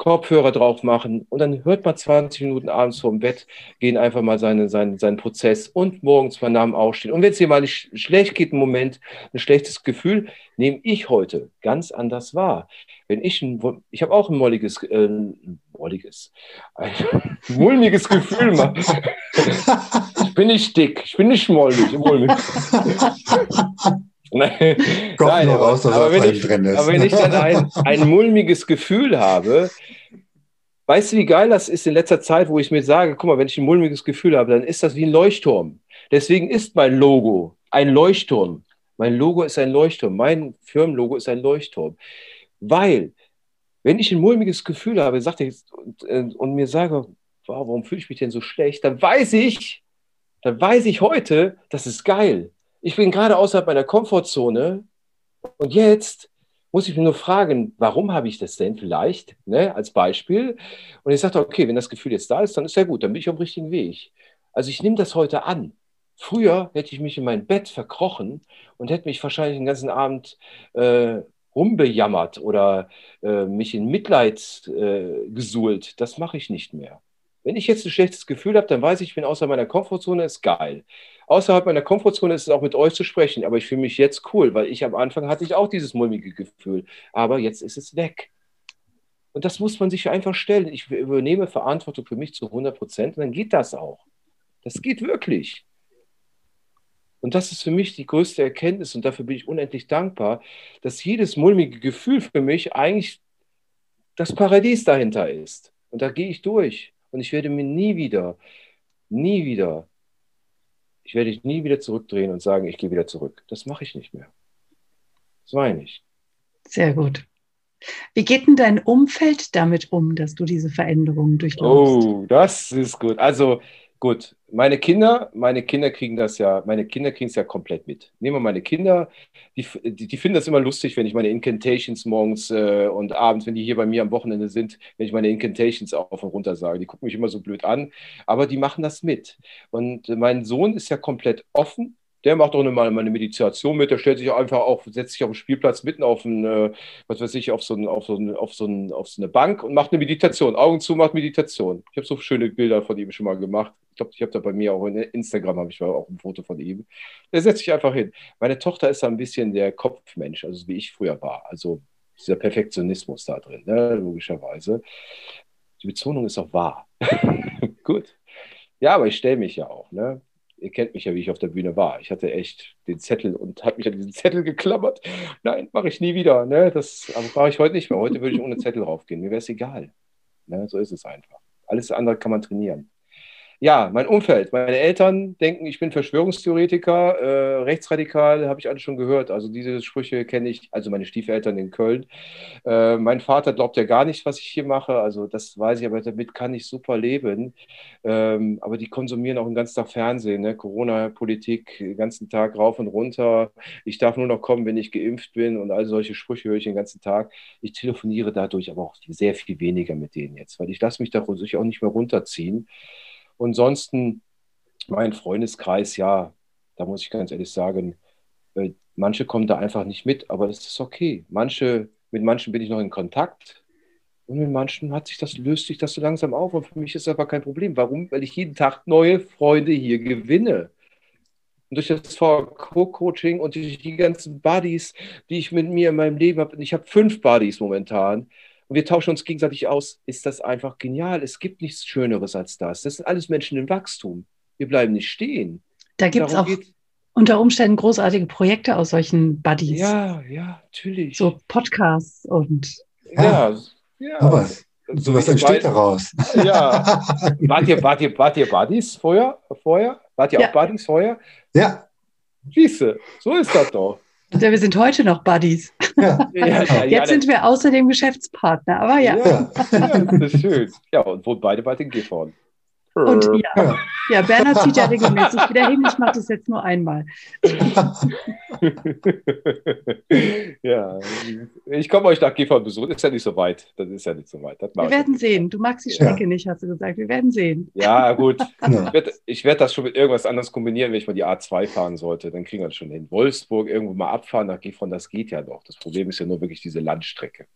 Kopfhörer drauf machen und dann hört man 20 Minuten abends vorm Bett, gehen einfach mal seine, seinen, seinen Prozess und morgens mal nach dem Aufstehen. Und wenn es dir mal nicht schlecht geht, einen Moment, ein schlechtes Gefühl, nehme ich heute ganz anders wahr. Wenn ich ein, ich habe auch ein molliges, äh, molliges, ein mulmiges Gefühl mache. ich bin nicht dick, ich bin nicht mollig, mulmig. Nein, Kommt Nein nur raus, dass aber, wenn ich, drin ist. aber wenn ich dann ein, ein mulmiges Gefühl habe, weißt du, wie geil das ist in letzter Zeit, wo ich mir sage, guck mal, wenn ich ein mulmiges Gefühl habe, dann ist das wie ein Leuchtturm. Deswegen ist mein Logo ein Leuchtturm. Mein Logo ist ein Leuchtturm. Mein Firmenlogo ist ein Leuchtturm. Weil, wenn ich ein mulmiges Gefühl habe, sagte ich, und, äh, und mir sage, wow, warum fühle ich mich denn so schlecht, dann weiß ich, dann weiß ich heute, das ist geil ich bin gerade außerhalb meiner Komfortzone und jetzt muss ich mir nur fragen, warum habe ich das denn vielleicht, ne, als Beispiel. Und ich sagte, okay, wenn das Gefühl jetzt da ist, dann ist ja gut, dann bin ich auf dem richtigen Weg. Also ich nehme das heute an. Früher hätte ich mich in mein Bett verkrochen und hätte mich wahrscheinlich den ganzen Abend äh, rumbejammert oder äh, mich in Mitleid äh, gesuhlt. Das mache ich nicht mehr. Wenn ich jetzt ein schlechtes Gefühl habe, dann weiß ich, ich bin außer meiner Komfortzone, ist geil außerhalb meiner Komfortzone ist es auch mit euch zu sprechen, aber ich fühle mich jetzt cool, weil ich am Anfang hatte ich auch dieses mulmige Gefühl, aber jetzt ist es weg. Und das muss man sich einfach stellen. Ich übernehme Verantwortung für mich zu 100 Prozent und dann geht das auch. Das geht wirklich. Und das ist für mich die größte Erkenntnis und dafür bin ich unendlich dankbar, dass jedes mulmige Gefühl für mich eigentlich das Paradies dahinter ist. Und da gehe ich durch. Und ich werde mir nie wieder, nie wieder ich werde dich nie wieder zurückdrehen und sagen, ich gehe wieder zurück. Das mache ich nicht mehr. Das meine ich. Sehr gut. Wie geht denn dein Umfeld damit um, dass du diese Veränderungen durchläufst? Oh, das ist gut. Also Gut, meine Kinder, meine Kinder kriegen das ja, meine Kinder kriegen es ja komplett mit. Nehmen wir meine Kinder, die, die, die, finden das immer lustig, wenn ich meine Incantations morgens äh, und abends, wenn die hier bei mir am Wochenende sind, wenn ich meine Incantations auf und runter sage. Die gucken mich immer so blöd an, aber die machen das mit. Und mein Sohn ist ja komplett offen der macht auch mal eine Meditation mit, der stellt sich einfach auf, setzt sich auf dem Spielplatz mitten auf ein, äh, was weiß ich, auf so, ein, auf, so ein, auf, so ein, auf so eine Bank und macht eine Meditation. Augen zu, macht Meditation. Ich habe so schöne Bilder von ihm schon mal gemacht. Ich glaube, ich habe da bei mir auch in Instagram habe ich auch ein Foto von ihm. Der setzt sich einfach hin. Meine Tochter ist da ein bisschen der Kopfmensch, also wie ich früher war. Also dieser Perfektionismus da drin, ne? logischerweise. Die Betonung ist auch wahr. Gut. Ja, aber ich stelle mich ja auch. Ne? ihr kennt mich ja, wie ich auf der Bühne war. Ich hatte echt den Zettel und habe mich an diesen Zettel geklammert. Nein, mache ich nie wieder. Ne? Das mache ich heute nicht mehr. Heute würde ich ohne Zettel raufgehen. Mir wäre es egal. Ne? So ist es einfach. Alles andere kann man trainieren. Ja, mein Umfeld. Meine Eltern denken, ich bin Verschwörungstheoretiker, äh, rechtsradikal, habe ich alles schon gehört. Also diese Sprüche kenne ich, also meine Stiefeltern in Köln. Äh, mein Vater glaubt ja gar nicht, was ich hier mache. Also das weiß ich, aber damit kann ich super leben. Ähm, aber die konsumieren auch den ganzen Tag Fernsehen, ne? Corona-Politik, den ganzen Tag rauf und runter. Ich darf nur noch kommen, wenn ich geimpft bin und all solche Sprüche höre ich den ganzen Tag. Ich telefoniere dadurch aber auch sehr viel weniger mit denen jetzt, weil ich lasse mich da sich auch nicht mehr runterziehen. Ansonsten mein Freundeskreis, ja, da muss ich ganz ehrlich sagen, äh, manche kommen da einfach nicht mit, aber das ist okay. Manche, mit manchen bin ich noch in Kontakt und mit manchen hat sich das, löst sich das so langsam auf und für mich ist das aber kein Problem. Warum? Weil ich jeden Tag neue Freunde hier gewinne. Und durch das VQ-Coaching und durch die ganzen Buddies, die ich mit mir in meinem Leben habe, ich habe fünf Buddies momentan, und wir tauschen uns gegenseitig aus, ist das einfach genial. Es gibt nichts Schöneres als das. Das sind alles Menschen im Wachstum. Wir bleiben nicht stehen. Da gibt es auch unter Umständen großartige Projekte aus solchen Buddies. Ja, ja, natürlich. So Podcasts und. Ja, ja. Aber sowas entsteht daraus. Ja. wart, ihr, wart, ihr, wart ihr Buddies vorher? vorher? Wart ihr ja. auch Buddies vorher? Ja. Siehste, so ist das doch. Ja, wir sind heute noch Buddies. Ja. ja, Jetzt sind wir außerdem Geschäftspartner, aber ja. Ja, das ist schön. Ja, und wohnen beide bald in Gifhorn. Und ja, ja, Bernhard zieht ja regelmäßig wieder hin. Ich mache das jetzt nur einmal. ja, ich komme euch nach Gifhorn besuchen. Ist ja nicht so weit. Das ist ja nicht so weit. Wir werden sehen. Du magst die Strecke ja. nicht, hast du gesagt. Wir werden sehen. Ja, gut. Ich werde werd das schon mit irgendwas anderes kombinieren, wenn ich mal die A2 fahren sollte. Dann kriegen wir das schon hin. Wolfsburg irgendwo mal abfahren nach Gifhorn, das geht ja doch. Das Problem ist ja nur wirklich diese Landstrecke.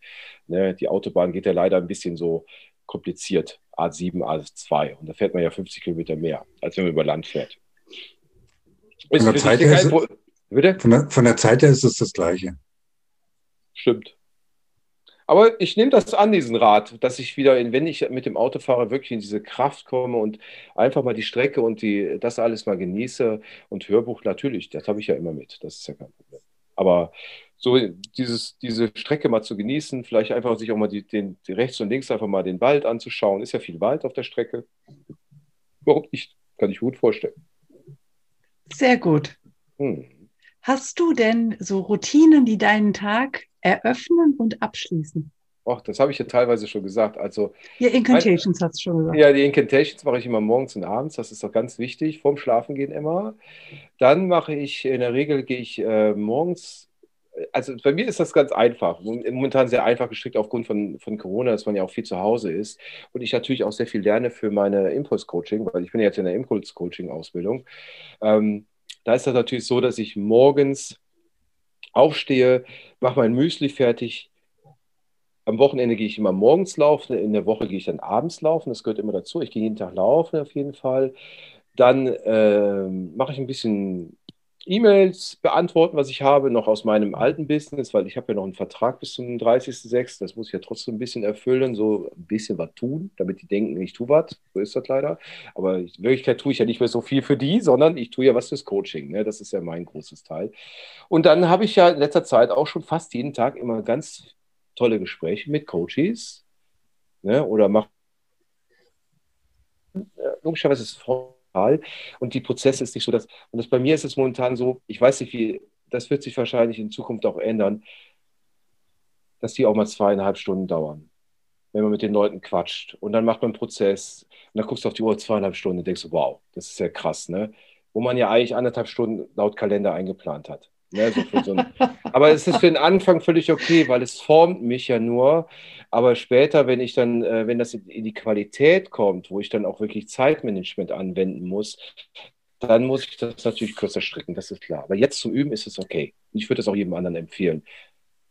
Ne? Die Autobahn geht ja leider ein bisschen so kompliziert. A7, A2. Und da fährt man ja 50 Kilometer mehr, als wenn man über Land fährt. Von der, Zeit her ist, von, der, von der Zeit her ist es das Gleiche. Stimmt. Aber ich nehme das an, diesen Rat, dass ich wieder, in, wenn ich mit dem Auto fahre, wirklich in diese Kraft komme und einfach mal die Strecke und die, das alles mal genieße. Und Hörbuch natürlich, das habe ich ja immer mit. Das ist ja kein Problem. Aber so dieses, diese Strecke mal zu genießen, vielleicht einfach sich auch mal die, den, die rechts und links einfach mal den Wald anzuschauen. Ist ja viel Wald auf der Strecke. Warum nicht? Kann ich gut vorstellen. Sehr gut. Hm. Hast du denn so Routinen, die deinen Tag eröffnen und abschließen? Ach, das habe ich ja teilweise schon gesagt. Also, ja, Incantations hast du schon gesagt. Ja, die Incantations mache ich immer morgens und abends. Das ist doch ganz wichtig. Vorm Schlafengehen immer. Dann mache ich, in der Regel gehe ich äh, morgens also bei mir ist das ganz einfach. Momentan sehr einfach gestrickt aufgrund von, von Corona, dass man ja auch viel zu Hause ist. Und ich natürlich auch sehr viel lerne für meine Impulse-Coaching, weil ich bin ja jetzt in der Impulse-Coaching-Ausbildung. Ähm, da ist das natürlich so, dass ich morgens aufstehe, mache mein Müsli fertig. Am Wochenende gehe ich immer morgens laufen, in der Woche gehe ich dann abends laufen. Das gehört immer dazu. Ich gehe jeden Tag laufen auf jeden Fall. Dann äh, mache ich ein bisschen E-Mails beantworten, was ich habe, noch aus meinem alten Business, weil ich habe ja noch einen Vertrag bis zum 30.06. Das muss ich ja trotzdem ein bisschen erfüllen, so ein bisschen was tun, damit die denken, ich tue was. So ist das leider. Aber in Wirklichkeit tue ich ja nicht mehr so viel für die, sondern ich tue ja was fürs Coaching. Ne? Das ist ja mein großes Teil. Und dann habe ich ja in letzter Zeit auch schon fast jeden Tag immer ganz tolle Gespräche mit Coaches ne? oder mache logischerweise ist es und die Prozesse ist nicht so, dass, und das bei mir ist es momentan so, ich weiß nicht wie, das wird sich wahrscheinlich in Zukunft auch ändern, dass die auch mal zweieinhalb Stunden dauern, wenn man mit den Leuten quatscht. Und dann macht man einen Prozess und dann guckst du auf die Uhr zweieinhalb Stunden und denkst wow, das ist ja krass, ne? Wo man ja eigentlich anderthalb Stunden laut Kalender eingeplant hat. Ne, so so ein, aber es ist für den Anfang völlig okay, weil es formt mich ja nur. Aber später, wenn ich dann, äh, wenn das in die Qualität kommt, wo ich dann auch wirklich Zeitmanagement anwenden muss, dann muss ich das natürlich kürzer stricken, das ist klar. Aber jetzt zum Üben ist es okay. Ich würde es auch jedem anderen empfehlen.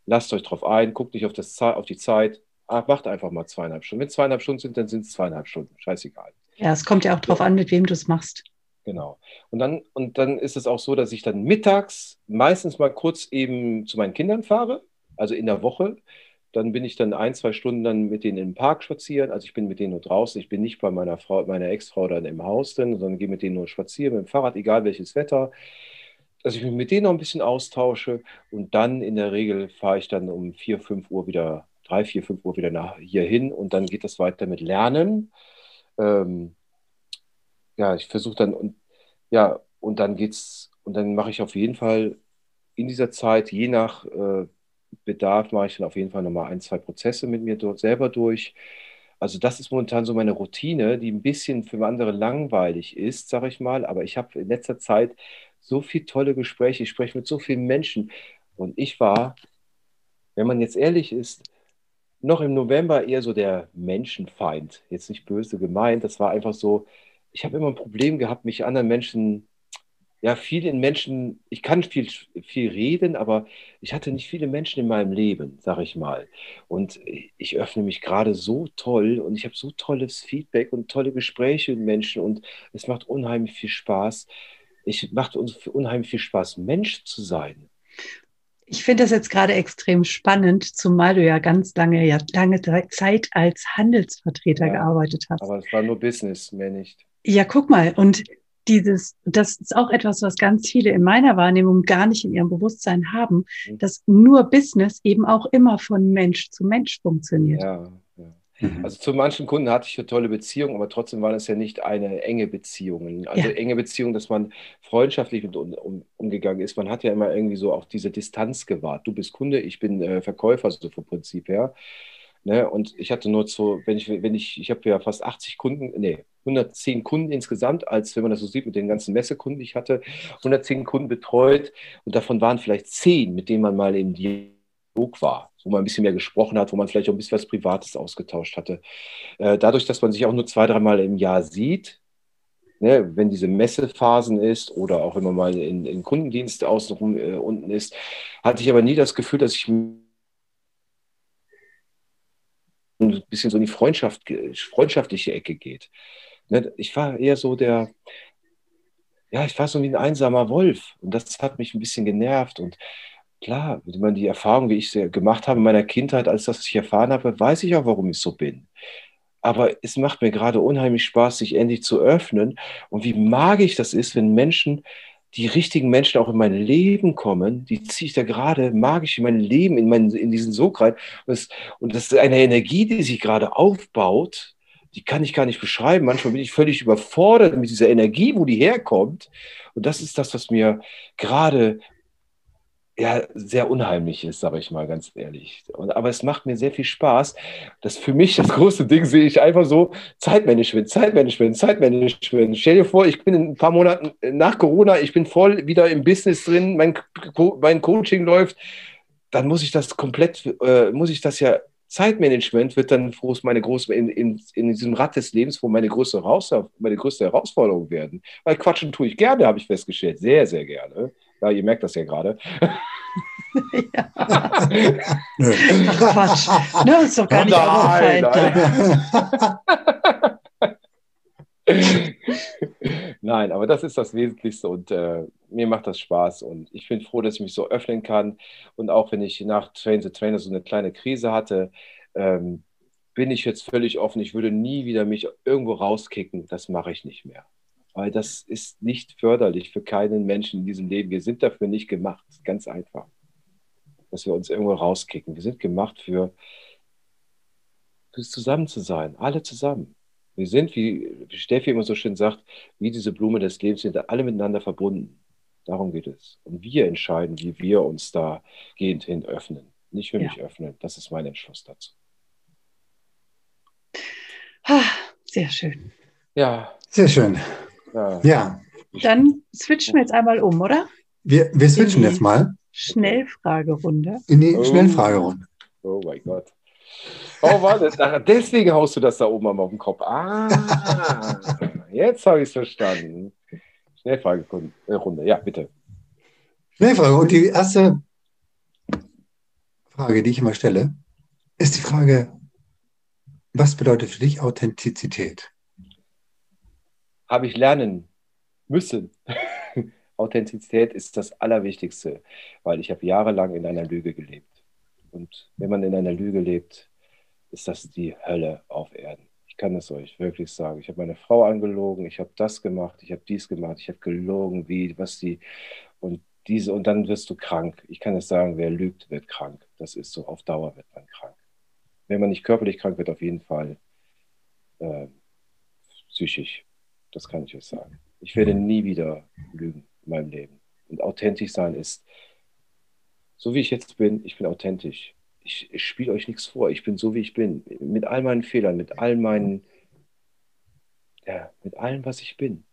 Lasst euch drauf ein, guckt nicht auf, das, auf die Zeit, ah, macht einfach mal zweieinhalb Stunden. Wenn es zweieinhalb Stunden sind, dann sind es zweieinhalb Stunden. Scheißegal. Ja, es kommt ja auch drauf an, mit wem du es machst. Genau. Und dann, und dann ist es auch so, dass ich dann mittags meistens mal kurz eben zu meinen Kindern fahre, also in der Woche. Dann bin ich dann ein, zwei Stunden dann mit denen im Park spazieren. Also ich bin mit denen nur draußen. Ich bin nicht bei meiner Frau, meiner Ex-Frau dann im Haus drin, sondern gehe mit denen nur spazieren mit dem Fahrrad, egal welches Wetter. Dass ich mich mit denen noch ein bisschen austausche. Und dann in der Regel fahre ich dann um vier, fünf Uhr wieder, drei, vier, fünf Uhr wieder nach hier hin. Und dann geht das weiter mit Lernen. Ähm, ja, ich versuche dann und ja, und dann geht's, und dann mache ich auf jeden Fall in dieser Zeit, je nach äh, Bedarf, mache ich dann auf jeden Fall nochmal ein, zwei Prozesse mit mir dort selber durch. Also das ist momentan so meine Routine, die ein bisschen für andere langweilig ist, sage ich mal. Aber ich habe in letzter Zeit so viele tolle Gespräche, ich spreche mit so vielen Menschen. Und ich war, wenn man jetzt ehrlich ist, noch im November eher so der Menschenfeind. Jetzt nicht böse gemeint, das war einfach so, ich habe immer ein Problem gehabt, mich anderen Menschen, ja, vielen Menschen, ich kann viel, viel reden, aber ich hatte nicht viele Menschen in meinem Leben, sage ich mal. Und ich öffne mich gerade so toll und ich habe so tolles Feedback und tolle Gespräche mit Menschen und es macht unheimlich viel Spaß. Ich macht uns unheimlich viel Spaß, Mensch zu sein. Ich finde das jetzt gerade extrem spannend, zumal du ja ganz lange, ja lange Zeit als Handelsvertreter ja, gearbeitet hast. Aber es war nur Business, mehr nicht. Ja, guck mal, und dieses, das ist auch etwas, was ganz viele in meiner Wahrnehmung gar nicht in ihrem Bewusstsein haben, mhm. dass nur Business eben auch immer von Mensch zu Mensch funktioniert. Ja, Mhm. Also zu manchen Kunden hatte ich eine tolle Beziehung, aber trotzdem waren es ja nicht eine enge Beziehung. Also ja. enge Beziehung, dass man freundschaftlich mit um, um, umgegangen ist. Man hat ja immer irgendwie so auch diese Distanz gewahrt. Du bist Kunde, ich bin äh, Verkäufer, so vom Prinzip her. Ne? Und ich hatte nur so, wenn ich, wenn ich, ich habe ja fast 80 Kunden, nee, 110 Kunden insgesamt, als wenn man das so sieht mit den ganzen Messekunden, ich hatte, 110 Kunden betreut und davon waren vielleicht 10, mit denen man mal im Dialog war wo man ein bisschen mehr gesprochen hat, wo man vielleicht auch ein bisschen was Privates ausgetauscht hatte. Äh, dadurch, dass man sich auch nur zwei, dreimal im Jahr sieht, ne, wenn diese Messephasen ist oder auch wenn man mal in, in Kundendienst außenrum äh, unten ist, hatte ich aber nie das Gefühl, dass ich ein bisschen so in die Freundschaft, freundschaftliche Ecke geht. Ne, ich war eher so der, ja, ich war so wie ein einsamer Wolf und das hat mich ein bisschen genervt und klar, wenn man die Erfahrung, wie ich sie gemacht habe in meiner Kindheit, als das ich erfahren habe, weiß ich auch, warum ich so bin. Aber es macht mir gerade unheimlich Spaß, sich endlich zu öffnen. Und wie magisch das ist, wenn Menschen, die richtigen Menschen auch in mein Leben kommen, die ziehe ich da gerade magisch in mein Leben, in, mein, in diesen Sog rein. Und das, und das ist eine Energie, die sich gerade aufbaut, die kann ich gar nicht beschreiben. Manchmal bin ich völlig überfordert mit dieser Energie, wo die herkommt. Und das ist das, was mir gerade ja, sehr unheimlich ist, sage ich mal ganz ehrlich. Und, aber es macht mir sehr viel Spaß. Das für mich das große Ding sehe ich einfach so: Zeitmanagement, Zeitmanagement, Zeitmanagement. Stell dir vor, ich bin in ein paar Monaten nach Corona, ich bin voll wieder im Business drin, mein, mein Coaching läuft. Dann muss ich das komplett, äh, muss ich das ja Zeitmanagement wird dann groß meine große, in, in, in diesem Rad des Lebens, wo meine größte, meine größte Herausforderung werden. Weil quatschen tue ich gerne, habe ich festgestellt. Sehr, sehr gerne. Ja, ihr merkt das ja gerade. ja. Ach Quatsch. Ne, ist doch gar nicht nein, nein. nein, aber das ist das Wesentlichste und äh, mir macht das Spaß und ich bin froh, dass ich mich so öffnen kann. Und auch wenn ich nach Train the Trainer so eine kleine Krise hatte, ähm, bin ich jetzt völlig offen. Ich würde nie wieder mich irgendwo rauskicken. Das mache ich nicht mehr weil das ist nicht förderlich für keinen Menschen in diesem Leben. Wir sind dafür nicht gemacht, ganz einfach, dass wir uns irgendwo rauskicken. Wir sind gemacht für fürs Zusammen zu sein, alle zusammen. Wir sind, wie Steffi immer so schön sagt, wie diese Blume des Lebens, sind alle miteinander verbunden. Darum geht es. Und wir entscheiden, wie wir uns da gehend hin öffnen. Nicht für ja. mich öffnen. Das ist mein Entschluss dazu. Sehr schön. Ja. Sehr schön. Ja. Dann switchen wir jetzt einmal um, oder? Wir, wir switchen jetzt mal. Schnellfragerunde. In die oh. Schnellfragerunde. Oh mein Gott. Oh, warte, deswegen haust du das da oben auf dem Kopf. Ah, jetzt habe ich es verstanden. Schnellfragerunde, ja, bitte. Schnellfrage. Und die erste Frage, die ich immer stelle, ist die Frage, was bedeutet für dich Authentizität? Habe ich lernen müssen. Authentizität ist das Allerwichtigste, weil ich habe jahrelang in einer Lüge gelebt. Und wenn man in einer Lüge lebt, ist das die Hölle auf Erden. Ich kann es euch wirklich sagen. Ich habe meine Frau angelogen, ich habe das gemacht, ich habe dies gemacht, ich habe gelogen, wie, was die und diese und dann wirst du krank. Ich kann es sagen, wer lügt, wird krank. Das ist so, auf Dauer wird man krank. Wenn man nicht körperlich krank wird, auf jeden Fall äh, psychisch Das kann ich euch sagen. Ich werde nie wieder lügen in meinem Leben. Und authentisch sein ist, so wie ich jetzt bin, ich bin authentisch. Ich, ich spiele euch nichts vor. Ich bin so, wie ich bin. Mit all meinen Fehlern, mit all meinen, ja, mit allem, was ich bin.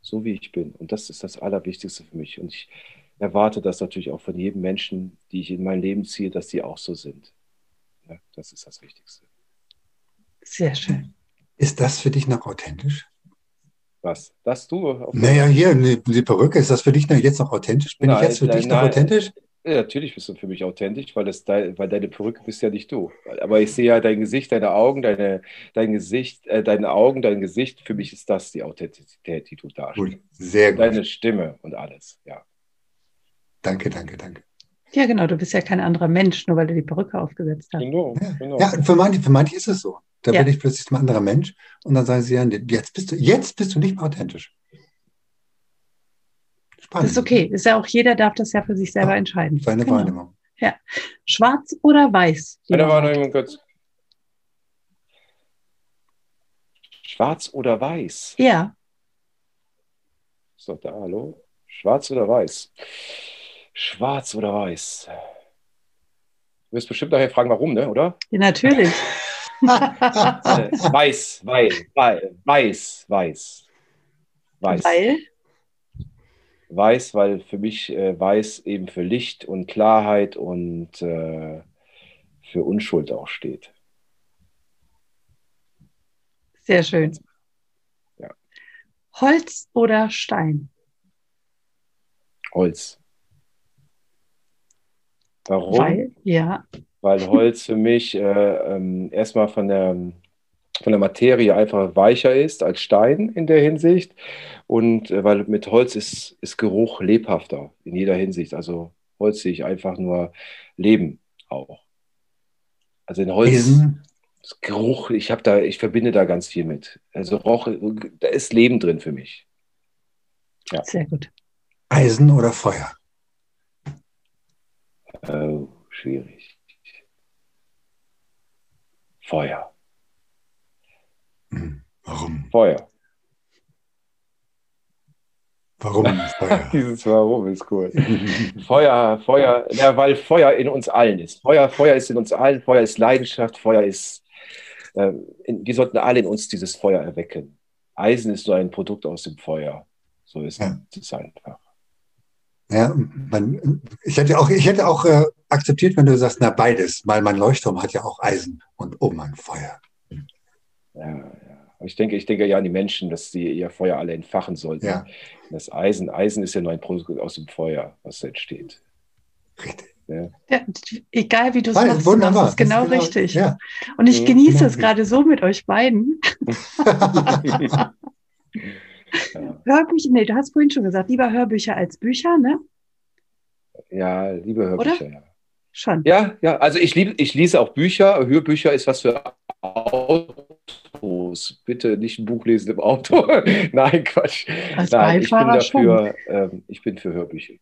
So wie ich bin. Und das ist das Allerwichtigste für mich. Und ich erwarte das natürlich auch von jedem Menschen, die ich in mein Leben ziehe, dass die auch so sind. Ja, das ist das Wichtigste. Sehr schön. Ist das für dich noch authentisch? Was? Das du? Naja, hier, die, die, Perücke, ist das für dich jetzt noch authentisch? Bin nein, ich jetzt für nein, dich noch nein. authentisch? Ja, natürlich bist du für mich authentisch, weil, das de, weil deine Perücke bist ja nicht du. Aber ich sehe ja dein Gesicht, deine Augen, deine, dein Gesicht, äh, deine Augen, dein Gesicht. Für mich ist das die Authentizität, die du darstellst. Gut, sehr gut. Deine Stimme und alles, ja. Danke, danke, danke. Ja, genau, du bist ja kein anderer Mensch, nur weil du die Perücke aufgesetzt hast. Genau, ja, genau. ja für, manche, für manche ist es so. Da ja. bin ich plötzlich ein anderer Mensch und dann sagen sie ja, jetzt bist du, jetzt bist du nicht mehr authentisch. Spannend. Das ist okay. Ist ja auch jeder darf das ja für sich selber ja, entscheiden. Seine genau. Wahrnehmung. Ja. Schwarz oder weiß? Eine Wahrnehmung kurz. Schwarz oder weiß? Ja. So, da, hallo. Schwarz oder weiß? Schwarz oder weiß? Du wirst bestimmt nachher fragen, warum, ne? oder? Ja, natürlich. weiß, weil, weiß, weiß, weiß. Weil? Weiß, weil für mich äh, weiß eben für Licht und Klarheit und äh, für Unschuld auch steht. Sehr schön. Ja. Holz oder Stein? Holz. Warum? Weil, ja. Weil Holz für mich äh, ähm, erstmal von der, von der Materie einfach weicher ist als Stein in der Hinsicht. Und äh, weil mit Holz ist, ist Geruch lebhafter in jeder Hinsicht. Also Holz sehe ich einfach nur Leben auch. Also in Holz. Lesen. Geruch, ich habe da, ich verbinde da ganz viel mit. Also Roch, da ist Leben drin für mich. Ja. Sehr gut. Eisen oder Feuer? Oh, schwierig. Feuer. Hm, warum? Feuer. Warum Feuer? Dieses Warum ist cool. Feuer, Feuer, ja, weil Feuer in uns allen ist. Feuer, Feuer ist in uns allen, Feuer ist Leidenschaft, Feuer ist, äh, in, wir sollten alle in uns dieses Feuer erwecken. Eisen ist nur ein Produkt aus dem Feuer. So ist ja. es einfach. Ja, man, ich hätte auch, ich hätte auch äh, akzeptiert, wenn du sagst, na beides, weil mein Leuchtturm hat ja auch Eisen und oben ein Feuer. Ja, ja. Ich denke, ich denke ja an die Menschen, dass sie ihr Feuer alle entfachen sollten. Ja. Das Eisen, Eisen ist ja nur ein Produkt aus dem Feuer, was entsteht. Richtig. Ja. Ja, egal wie du es machst, wunderbar. das ist genau, genau richtig. Ja. Und ich genieße es gerade so mit euch beiden. Ja. Hörbücher, nee, du hast vorhin schon gesagt, lieber Hörbücher als Bücher, ne? Ja, liebe Hörbücher, Oder? ja. Schon. Ja, ja, also ich, lieb, ich lese auch Bücher. Hörbücher ist was für Autos. Bitte nicht ein Buch lesen im Auto. Nein, Quatsch. Als Nein, ich bin dafür, ähm, ich bin für Hörbücher.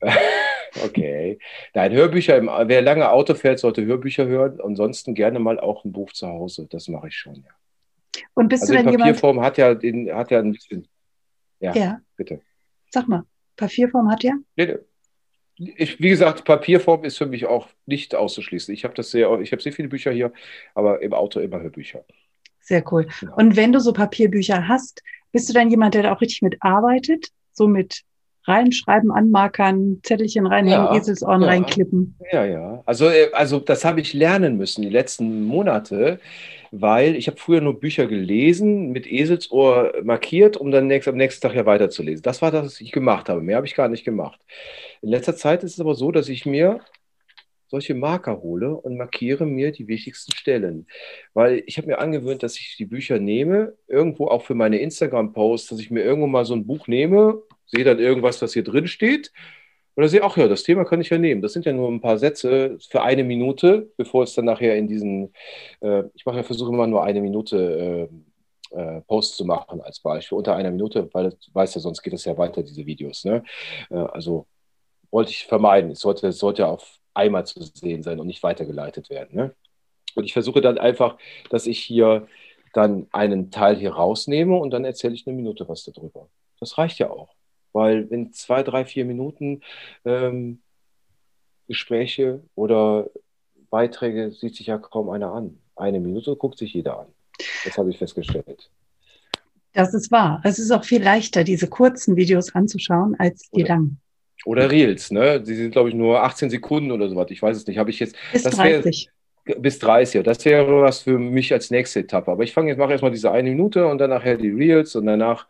okay. Nein, Hörbücher, wer lange Auto fährt, sollte Hörbücher hören. Ansonsten gerne mal auch ein Buch zu Hause. Das mache ich schon, ja. Und bist also du Papierform jemand? hat ja, den, hat ja ein bisschen. Ja, ja, bitte. Sag mal, Papierform hat ja? Ich, wie gesagt, Papierform ist für mich auch nicht auszuschließen. Ich habe das sehr, ich habe sehr viele Bücher hier, aber im Auto immer Hörbücher. Sehr cool. Ja. Und wenn du so Papierbücher hast, bist du dann jemand, der da auch richtig mitarbeitet? So mit reinschreiben, anmarkern, Zettelchen reinhängen, ja, Eselsohren ja. reinklippen? Ja, ja. Also, äh, also das habe ich lernen müssen die letzten Monate weil ich habe früher nur Bücher gelesen, mit Eselsohr markiert, um dann nächst, am nächsten Tag ja weiterzulesen. Das war das, was ich gemacht habe. Mehr habe ich gar nicht gemacht. In letzter Zeit ist es aber so, dass ich mir solche Marker hole und markiere mir die wichtigsten Stellen. Weil ich habe mir angewöhnt, dass ich die Bücher nehme, irgendwo auch für meine Instagram-Posts, dass ich mir irgendwo mal so ein Buch nehme, sehe dann irgendwas, was hier drin steht oder sehe, ach ja, das Thema kann ich ja nehmen. Das sind ja nur ein paar Sätze für eine Minute, bevor es dann nachher in diesen, äh, ich mache ja, versuche immer nur eine Minute äh, äh, Post zu machen als Beispiel, unter einer Minute, weil du weißt ja, sonst geht es ja weiter, diese Videos. Ne? Äh, also wollte ich vermeiden. Es sollte, es sollte auf einmal zu sehen sein und nicht weitergeleitet werden. Ne? Und ich versuche dann einfach, dass ich hier dann einen Teil hier rausnehme und dann erzähle ich eine Minute was darüber. Das reicht ja auch. Weil in zwei, drei, vier Minuten ähm, Gespräche oder Beiträge sieht sich ja kaum einer an. Eine Minute guckt sich jeder an. Das habe ich festgestellt. Das ist wahr. Es ist auch viel leichter, diese kurzen Videos anzuschauen, als die Oder- langen. Oder Reels, ne? Die sind, glaube ich, nur 18 Sekunden oder sowas. Ich weiß es nicht. Habe ich jetzt Bis das wär- 30. bis 30. ja. Das wäre was für mich als nächste Etappe. Aber ich fange jetzt, mache erstmal diese eine Minute und dann nachher die Reels und danach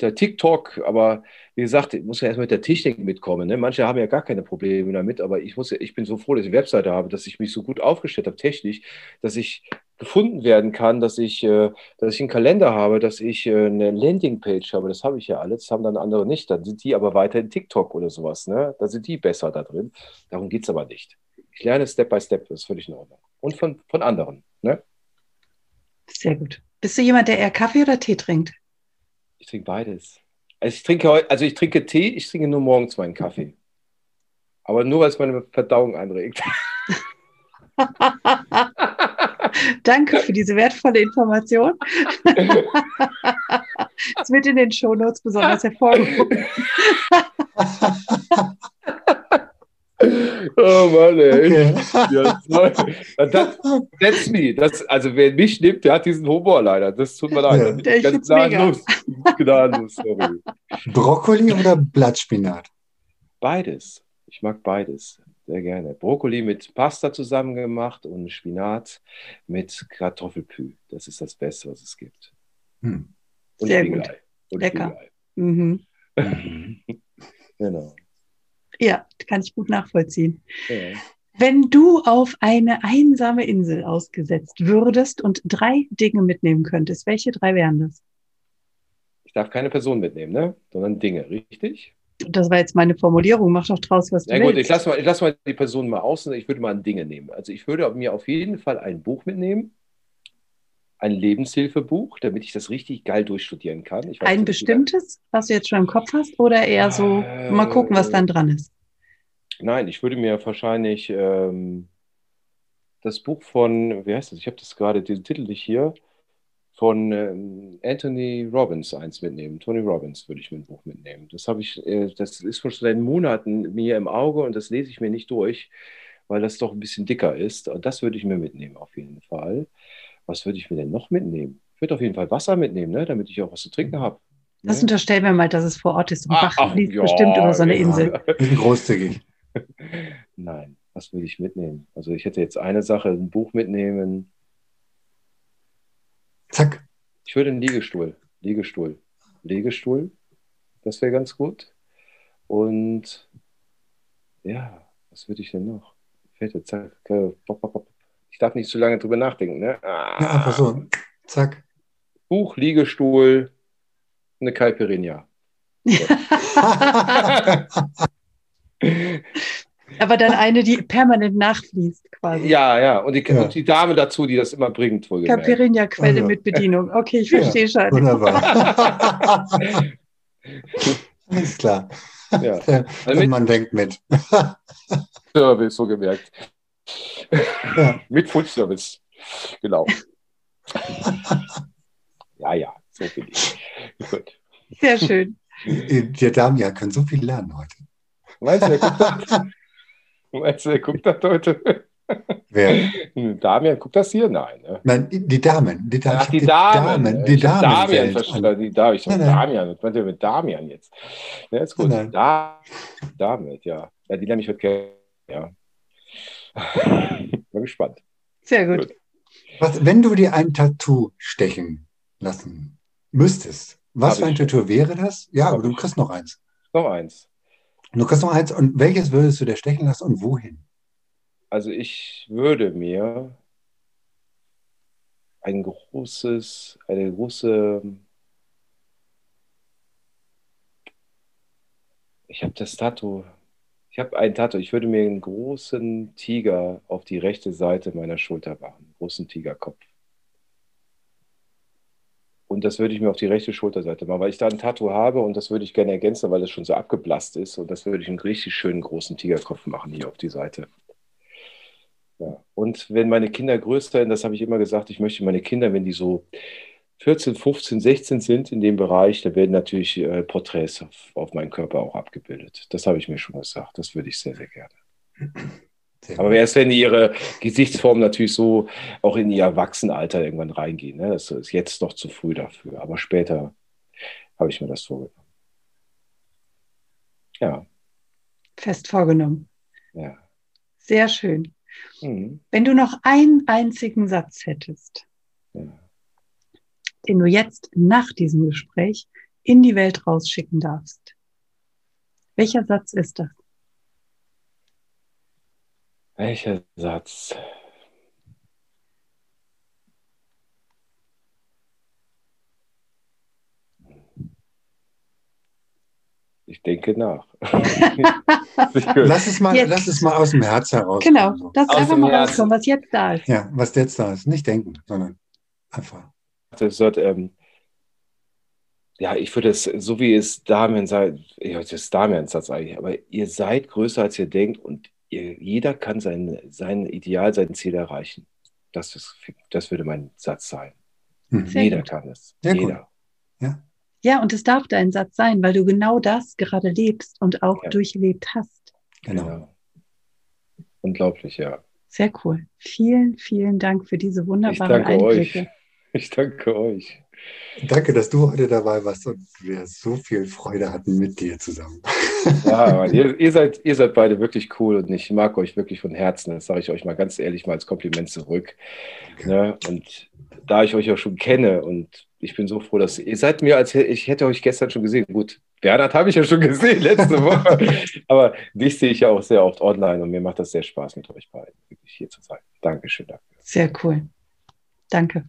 der TikTok. Aber wie gesagt, ich muss ja erst mit der Technik mitkommen. Ne? Manche haben ja gar keine Probleme damit, aber ich muss, ich bin so froh, dass ich eine Webseite habe, dass ich mich so gut aufgestellt habe, technisch, dass ich gefunden werden kann, dass ich, äh, dass ich einen Kalender habe, dass ich äh, eine Landingpage habe. Das habe ich ja alles. Haben dann andere nicht. Dann sind die aber weiter in TikTok oder sowas. Ne? Da sind die besser da drin. Darum geht es aber nicht. Ich lerne Step by Step, das ist völlig in Ordnung. Und von, von anderen. Ne? Sehr gut. Bist du jemand, der eher Kaffee oder Tee trinkt? Ich trinke beides. Also ich trinke heute, also ich trinke Tee, ich trinke nur morgens meinen Kaffee. Aber nur, weil es meine Verdauung anregt. Danke für diese wertvolle Information. Es wird in den Shownotes besonders hervorgehoben. oh Mann, ey. Okay. Ja, das, that's me. Das, also wer mich nimmt, der hat diesen Humor leider. Das tut mir leid. Ja. Ja, ich ganz gnadenlos. Gnadenlos, sorry. Brokkoli oder Blattspinat? Beides. Ich mag beides. Sehr gerne. Brokkoli mit Pasta zusammen gemacht und Spinat mit Kartoffelpü. Das ist das Beste, was es gibt. Hm. Und Sehr Spiegelei. Und Lecker. Mhm. Mhm. Genau. Ja, kann ich gut nachvollziehen. Ja. Wenn du auf eine einsame Insel ausgesetzt würdest und drei Dinge mitnehmen könntest, welche drei wären das? Ich darf keine Person mitnehmen, ne? sondern Dinge, richtig? Das war jetzt meine Formulierung. Mach doch draus, was du Ja gut, willst. ich lasse mal, ich lass mal die Person mal außen. Ich würde mal Dinge nehmen. Also ich würde mir auf jeden Fall ein Buch mitnehmen, ein Lebenshilfebuch, damit ich das richtig geil durchstudieren kann. Weiß Ein bestimmtes, was du jetzt schon im Kopf hast, oder eher so, Äh, mal gucken, was dann dran ist? Nein, ich würde mir wahrscheinlich ähm, das Buch von, wie heißt das? Ich habe das gerade, den Titel nicht hier, von ähm, Anthony Robbins eins mitnehmen. Tony Robbins würde ich mir ein Buch mitnehmen. Das habe ich, äh, das ist schon seit Monaten mir im Auge und das lese ich mir nicht durch, weil das doch ein bisschen dicker ist. Und das würde ich mir mitnehmen, auf jeden Fall. Was würde ich mir denn noch mitnehmen? Ich würde auf jeden Fall Wasser mitnehmen, ne? damit ich auch was zu trinken habe. Das Ne? unterstellen wir mal, dass es vor Ort ist. Und Ah, Bach ach, fließt ja, bestimmt über so eine ja. Insel. Wir sind großzügig. Nein, was würde ich mitnehmen? Also ich hätte jetzt eine Sache, ein Buch mitnehmen. Zack. Ich würde einen Liegestuhl. Liegestuhl. Liegestuhl. Das wäre ganz gut. Und ja, was würde ich denn noch? Jetzt, zack, äh, pop, pop, pop. Ich darf nicht zu lange drüber nachdenken. Ne? Ah, Ja, einfach so. Zack. Buch, Liegestuhl, eine Caipirinha. Aber dann eine, die permanent nachfließt, quasi. Ja, ja. Und die, Ja. und die Dame dazu, die das immer bringt, wohlgemerkt. Caipirinha-Quelle Also. mit Bedienung. Okay, ich Ja, verstehe schon. Wunderbar. Alles klar. Ja. Also Mann denkt mit. Service, so gemerkt. Ja. Mit Full Service. Genau. ja, ja, so bin ich. Gut. Sehr schön. Der Damian kann so viel lernen heute. Meinst du, er guckt das? Meinst du, er guckt das heute? Wer? Damian, guckt das hier? Nein. Ne? Nein, die Damen. Die, Damen. Ach, die Damen. Die Ich hab Damen. Damian verstanden. Die Dame. Ich dachte, Nein, nein. Damian. Was meint ihr mit Damian jetzt? Ja, ist gut. Nein, Da, damit, ja. Ja, die lerne ich heute kennen. Ja. Bin gespannt. Sehr gut. Was, wenn du dir ein Tattoo stechen lassen müsstest, was Hab für ein ich. Tattoo wäre das? Ja, Hab aber du kriegst noch eins. Noch eins. Du kriegst noch eins. Und welches würdest du dir stechen lassen und wohin? Also ich würde mir ein großes, eine große, ich habe das Tattoo, ich habe ein Tattoo, ich würde mir einen großen Tiger auf die rechte Seite meiner Schulter machen, einen großen Tigerkopf. Und das würde ich mir auf die rechte Schulterseite machen, weil ich da ein Tattoo habe und das würde ich gerne ergänzen, weil es schon so abgeblasst ist. Und das würde ich einen richtig schönen großen Tigerkopf machen hier auf die Seite. Ja. Und wenn meine Kinder größer sind, das habe ich immer gesagt, ich möchte meine Kinder, wenn die so 14, 15, 16 sind in dem Bereich, da werden natürlich äh, Porträts auf, auf meinen Körper auch abgebildet. Das habe ich mir schon gesagt. Das würde ich sehr, sehr gerne. Sehr Aber erst wenn ihre Gesichtsform natürlich so auch in ihr Erwachsenenalter irgendwann reingehen. Ne? Das ist jetzt noch zu früh dafür. Aber später habe ich mir das vorgenommen. Ja. Fest vorgenommen. Ja. Sehr schön. Mhm. Wenn du noch einen einzigen Satz hättest, ja. Den du jetzt nach diesem Gespräch in die Welt rausschicken darfst, welcher Satz ist das? Welcher Satz? Ich denke nach. lass, es mal, lass es mal aus dem Herz heraus. Genau, das einfach mal rauskommen, was jetzt da ist. Ja, was jetzt da ist. Nicht denken, sondern einfach. Das wird, ähm, ja, ich würde es, so wie es Damian sagt, ja, das ist Damians Satz eigentlich, aber ihr seid größer, als ihr denkt und ihr, jeder kann sein, sein Ideal, sein Ziel erreichen. Das, ist, das würde mein Satz sein. Hm. Jeder gut. kann es. Sehr jeder. Gut. Ja. Ja, und es darf dein Satz sein, weil du genau das gerade lebst und auch ja. durchlebt hast. Genau. genau. Unglaublich, ja. Sehr cool. Vielen, vielen Dank für diese wunderbaren ich danke Einblicke. Euch. Ich danke euch. Danke, dass du heute dabei warst und wir so viel Freude hatten mit dir zusammen. Ja, ihr, ihr, seid, ihr seid beide wirklich cool und ich mag euch wirklich von Herzen. Das sage ich euch mal ganz ehrlich mal als Kompliment zurück. Okay. Ne? Und da ich euch auch schon kenne und ich bin so froh, dass ihr seid mir, als ich hätte euch gestern schon gesehen. Gut, Bernhard habe ich ja schon gesehen letzte Woche, aber dich sehe ich ja auch sehr oft online und mir macht das sehr Spaß, mit euch beiden wirklich hier zu sein. Dankeschön dafür. Sehr cool. Danke.